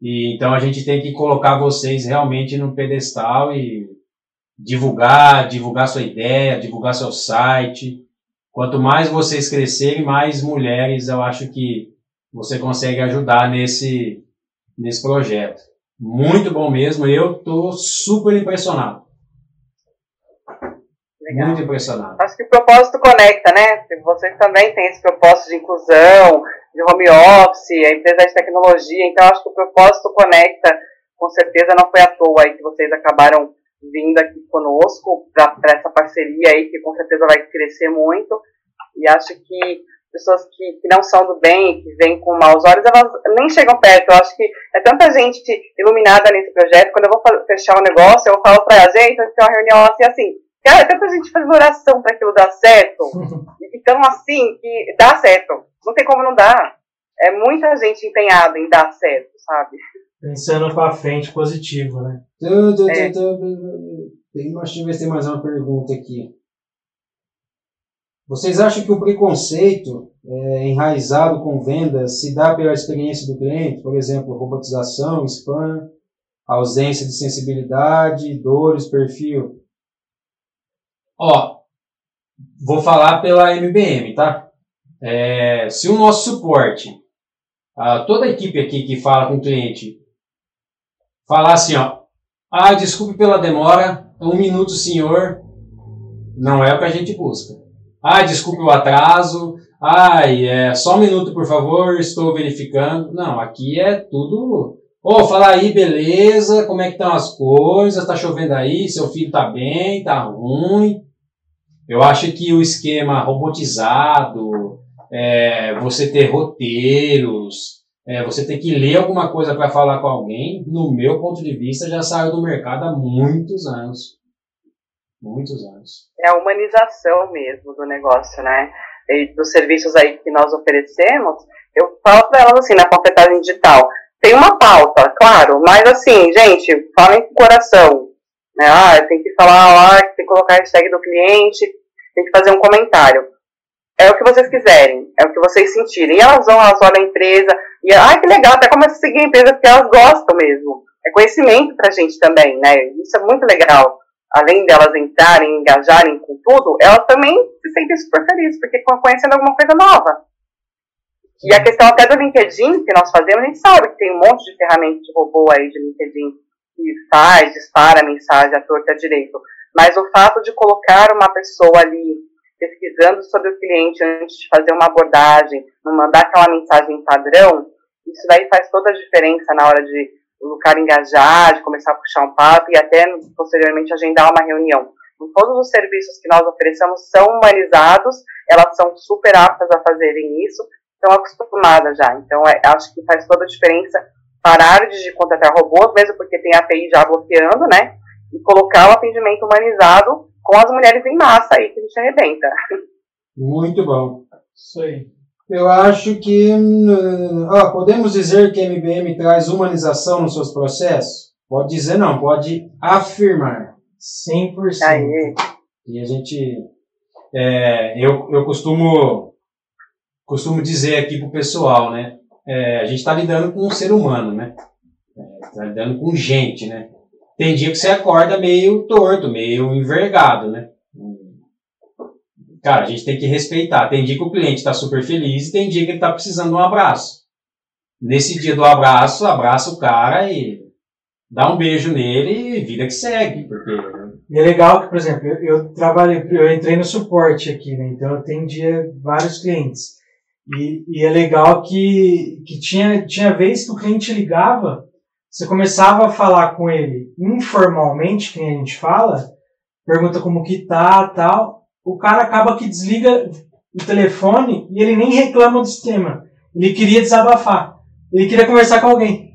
E então a gente tem que colocar vocês realmente no pedestal e divulgar, divulgar sua ideia, divulgar seu site. Quanto mais vocês crescerem, mais mulheres eu acho que você consegue ajudar nesse, nesse projeto. Muito bom mesmo, eu estou super impressionado. Legal. Muito impressionado. Acho que o propósito conecta, né? Vocês também têm esse propósito de inclusão, de home office, a empresa de tecnologia, então acho que o propósito conecta, com certeza não foi à toa aí que vocês acabaram vindo aqui conosco para essa parceria aí que com certeza vai crescer muito e acho que pessoas que, que não são do bem, que vêm com maus olhos, elas nem chegam perto. Eu acho que é tanta gente iluminada nesse projeto. Quando eu vou fechar um negócio, eu falo para a gente, tem uma reunião assim, assim, Cara, é tanta gente fazendo oração para aquilo dar certo. então, assim, que dá certo. Não tem como não dar. É muita gente empenhada em dar certo, sabe? Pensando para frente, positivo, né? É. Tem, deixa eu ver se tem mais uma pergunta aqui. Vocês acham que o preconceito é, enraizado com vendas se dá pela experiência do cliente? Por exemplo, robotização, spam, ausência de sensibilidade, dores, perfil? Ó, vou falar pela MBM, tá? É, se o nosso suporte, a, toda a equipe aqui que fala com o cliente, falar assim, ó, ah, desculpe pela demora, um minuto, senhor, não é o que a gente busca. Ah, desculpe o atraso, ai, é, só um minuto, por favor, estou verificando. Não, aqui é tudo. Ô, oh, fala aí, beleza, como é que estão as coisas, tá chovendo aí, seu filho tá bem, tá ruim. Eu acho que o esquema robotizado, é, você ter roteiros, é, você ter que ler alguma coisa para falar com alguém, no meu ponto de vista, já saiu do mercado há muitos anos. Muitos anos. É a humanização mesmo do negócio, né? E dos serviços aí que nós oferecemos, eu falo para elas assim, na panfletagem digital, tem uma pauta, claro, mas assim, gente, falem com o coração. Né? Ah, tem que falar lá, tem que colocar a hashtag do cliente, tem que fazer um comentário. É o que vocês quiserem, é o que vocês sentirem. E elas vão, elas olham a empresa, e, ai, que legal, até começa a seguir a empresa porque elas gostam mesmo. É conhecimento pra gente também, né? Isso é muito legal. Além delas entrarem, engajarem com tudo, elas também se sentem super felizes, porque estão conhecendo alguma coisa nova. E a questão até do LinkedIn, que nós fazemos, a gente sabe que tem um monte de ferramentas de robô aí de LinkedIn que faz, dispara a mensagem à torta direito. Mas o fato de colocar uma pessoa ali pesquisando sobre o cliente antes de fazer uma abordagem, não mandar aquela mensagem padrão, isso daí faz toda a diferença na hora de o cara engajar, de começar a puxar um papo e até posteriormente agendar uma reunião. Todos os serviços que nós oferecemos são humanizados, elas são super aptas a fazerem isso, estão acostumadas já. Então, é, acho que faz toda a diferença parar de contratar robôs, mesmo porque tem a API já bloqueando, né? E colocar o atendimento humanizado com as mulheres em massa aí que a gente arrebenta. Muito bom. Isso aí. Eu acho que ó, podemos dizer que a MBM traz humanização nos seus processos? Pode dizer não, pode afirmar. 100%. Aí. E a gente. É, eu, eu costumo, costumo dizer aqui pro pessoal, né? É, a gente está lidando com um ser humano, né? Está é, lidando com gente, né? Tem dia que você acorda meio torto, meio envergado, né? Cara, a gente tem que respeitar. Tem dia que o cliente está super feliz e tem dia que ele está precisando de um abraço. Nesse dia do abraço, abraça o cara e dá um beijo nele e vida que segue. Porque... E é legal que, por exemplo, eu, eu trabalhei, eu entrei no suporte aqui, né? Então eu atendia vários clientes. E, e é legal que, que tinha, tinha vez que o cliente ligava você começava a falar com ele informalmente, que a gente fala, pergunta como que tá, tal, o cara acaba que desliga o telefone e ele nem reclama do sistema. Ele queria desabafar. Ele queria conversar com alguém.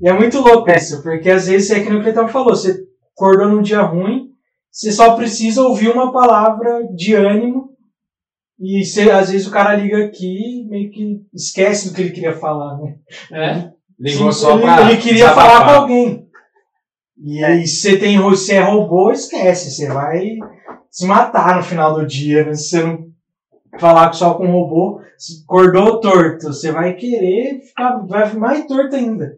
E é muito louco isso, porque às vezes é que o Cleiton falou, você acordou num dia ruim, você só precisa ouvir uma palavra de ânimo e você, às vezes o cara liga aqui meio que esquece do que ele queria falar, né? É. Ligou Sim, só ele, pra. ele queria falar com alguém. E aí, se você tem se é robô, esquece. Você vai se matar no final do dia, né? Se você não falar só com robô, se acordou torto, você vai querer ficar vai mais torto ainda.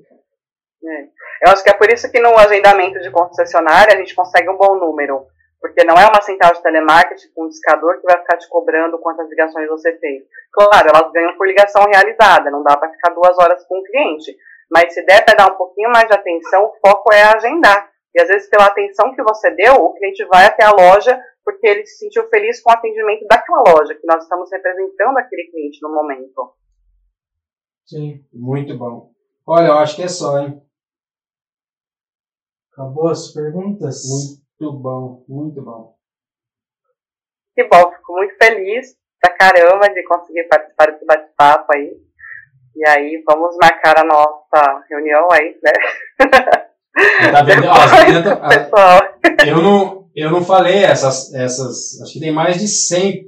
É. Eu acho que é por isso que no agendamento de concessionária a gente consegue um bom número. Porque não é uma central de telemarketing com um discador que vai ficar te cobrando quantas ligações você fez. Claro, elas ganham por ligação realizada, não dá para ficar duas horas com o cliente. Mas se der para dar um pouquinho mais de atenção, o foco é agendar. E às vezes, pela atenção que você deu, o cliente vai até a loja porque ele se sentiu feliz com o atendimento daquela loja, que nós estamos representando aquele cliente no momento. Sim, muito bom. Olha, eu acho que é só, hein? Acabou as perguntas? Muito bom, muito bom. Que bom, fico muito feliz pra caramba de conseguir participar desse bate-papo aí. E aí, vamos marcar a nossa reunião aí, né? Tá vendo? Ó, as pessoal. Eu não, eu não falei essas, essas. Acho que tem mais de 100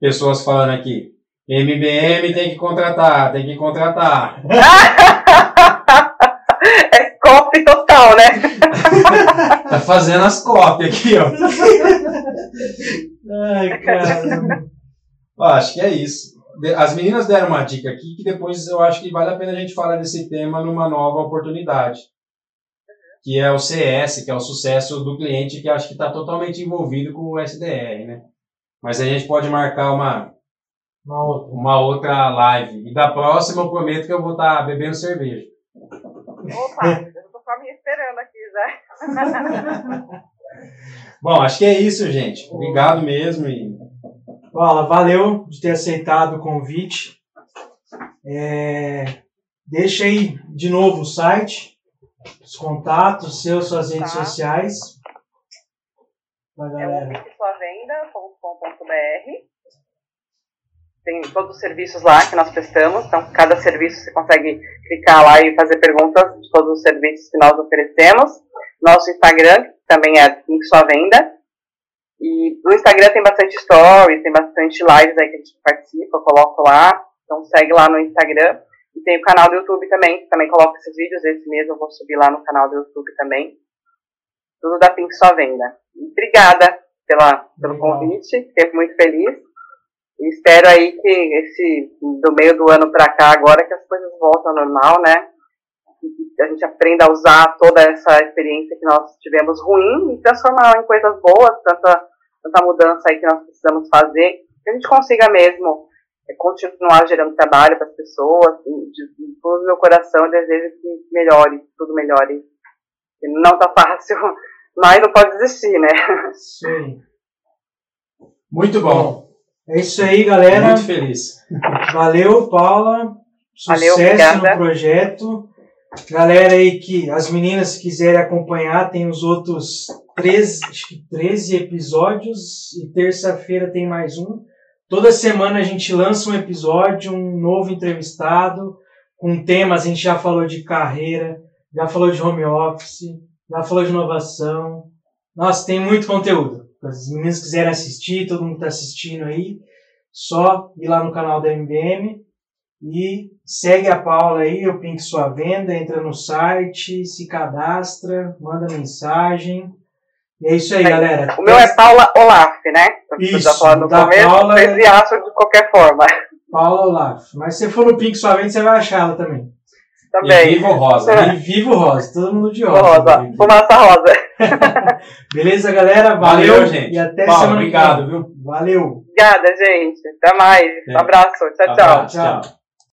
pessoas falando aqui. MBM tem que contratar, tem que contratar. é copy total, né? tá fazendo as cópias aqui, ó. Ai, cara. acho que é isso as meninas deram uma dica aqui que depois eu acho que vale a pena a gente falar desse tema numa nova oportunidade. Que é o CS, que é o sucesso do cliente, que acho que está totalmente envolvido com o SDR, né? Mas a gente pode marcar uma, uma, outra. uma outra live. E da próxima eu prometo que eu vou estar tá bebendo cerveja. Opa, eu estou só me esperando aqui já. Bom, acho que é isso, gente. Obrigado mesmo e Paula, valeu de ter aceitado o convite. É, deixa aí de novo o site, os contatos seus, suas redes tá. sociais. Pra galera. É tem todos os serviços lá que nós prestamos. Então, cada serviço você consegue clicar lá e fazer perguntas de todos os serviços que nós oferecemos. Nosso Instagram também é em sua venda. E no Instagram tem bastante stories, tem bastante lives aí que a gente participa, eu coloco lá. Então segue lá no Instagram. E tem o canal do YouTube também, que também coloco esses vídeos. Esse mesmo eu vou subir lá no canal do YouTube também. Tudo da Pink Sua Venda. E obrigada pela, pelo convite, fiquei muito feliz. E espero aí que esse, do meio do ano para cá, agora que as coisas voltam ao normal, né? Que a gente aprenda a usar toda essa experiência que nós tivemos ruim e transformar em coisas boas, tanta, tanta mudança aí que nós precisamos fazer, que a gente consiga mesmo é, continuar gerando trabalho para as pessoas. E, de, de todo o meu coração, eu desejo que melhore, tudo melhore. Não tá fácil, mas não pode desistir, né? Sim. Muito bom. É isso aí, galera. Muito feliz. Valeu, Paula. Valeu, Sucesso obrigada. no projeto. Galera aí que as meninas se quiserem acompanhar, tem os outros 13, acho que 13 episódios e terça-feira tem mais um. Toda semana a gente lança um episódio, um novo entrevistado, com temas, a gente já falou de carreira, já falou de home office, já falou de inovação. Nossa, tem muito conteúdo. As meninas quiserem assistir, todo mundo está assistindo aí, só ir lá no canal da MBM e segue a Paula aí, eu Pink Sua Venda, entra no site, se cadastra, manda mensagem. E é isso aí, galera. O meu é Paula Olaf, né? Isso, Eu já falando no da começo, Paula vocês é- acham de qualquer forma. Paula Olaf. Mas se você for no Pink Sua Venda, você vai achar ela também. E Também. viva o Rosa. né? E vivo rosa, todo mundo de rosa. Rosa. Fumaça rosa. Beleza, galera? Valeu, Valeu, gente. E até Paulo, semana obrigado, viu? Valeu. Obrigada, gente. Até mais. É. Um abraço. Tchau, tchau. Abraço, tchau.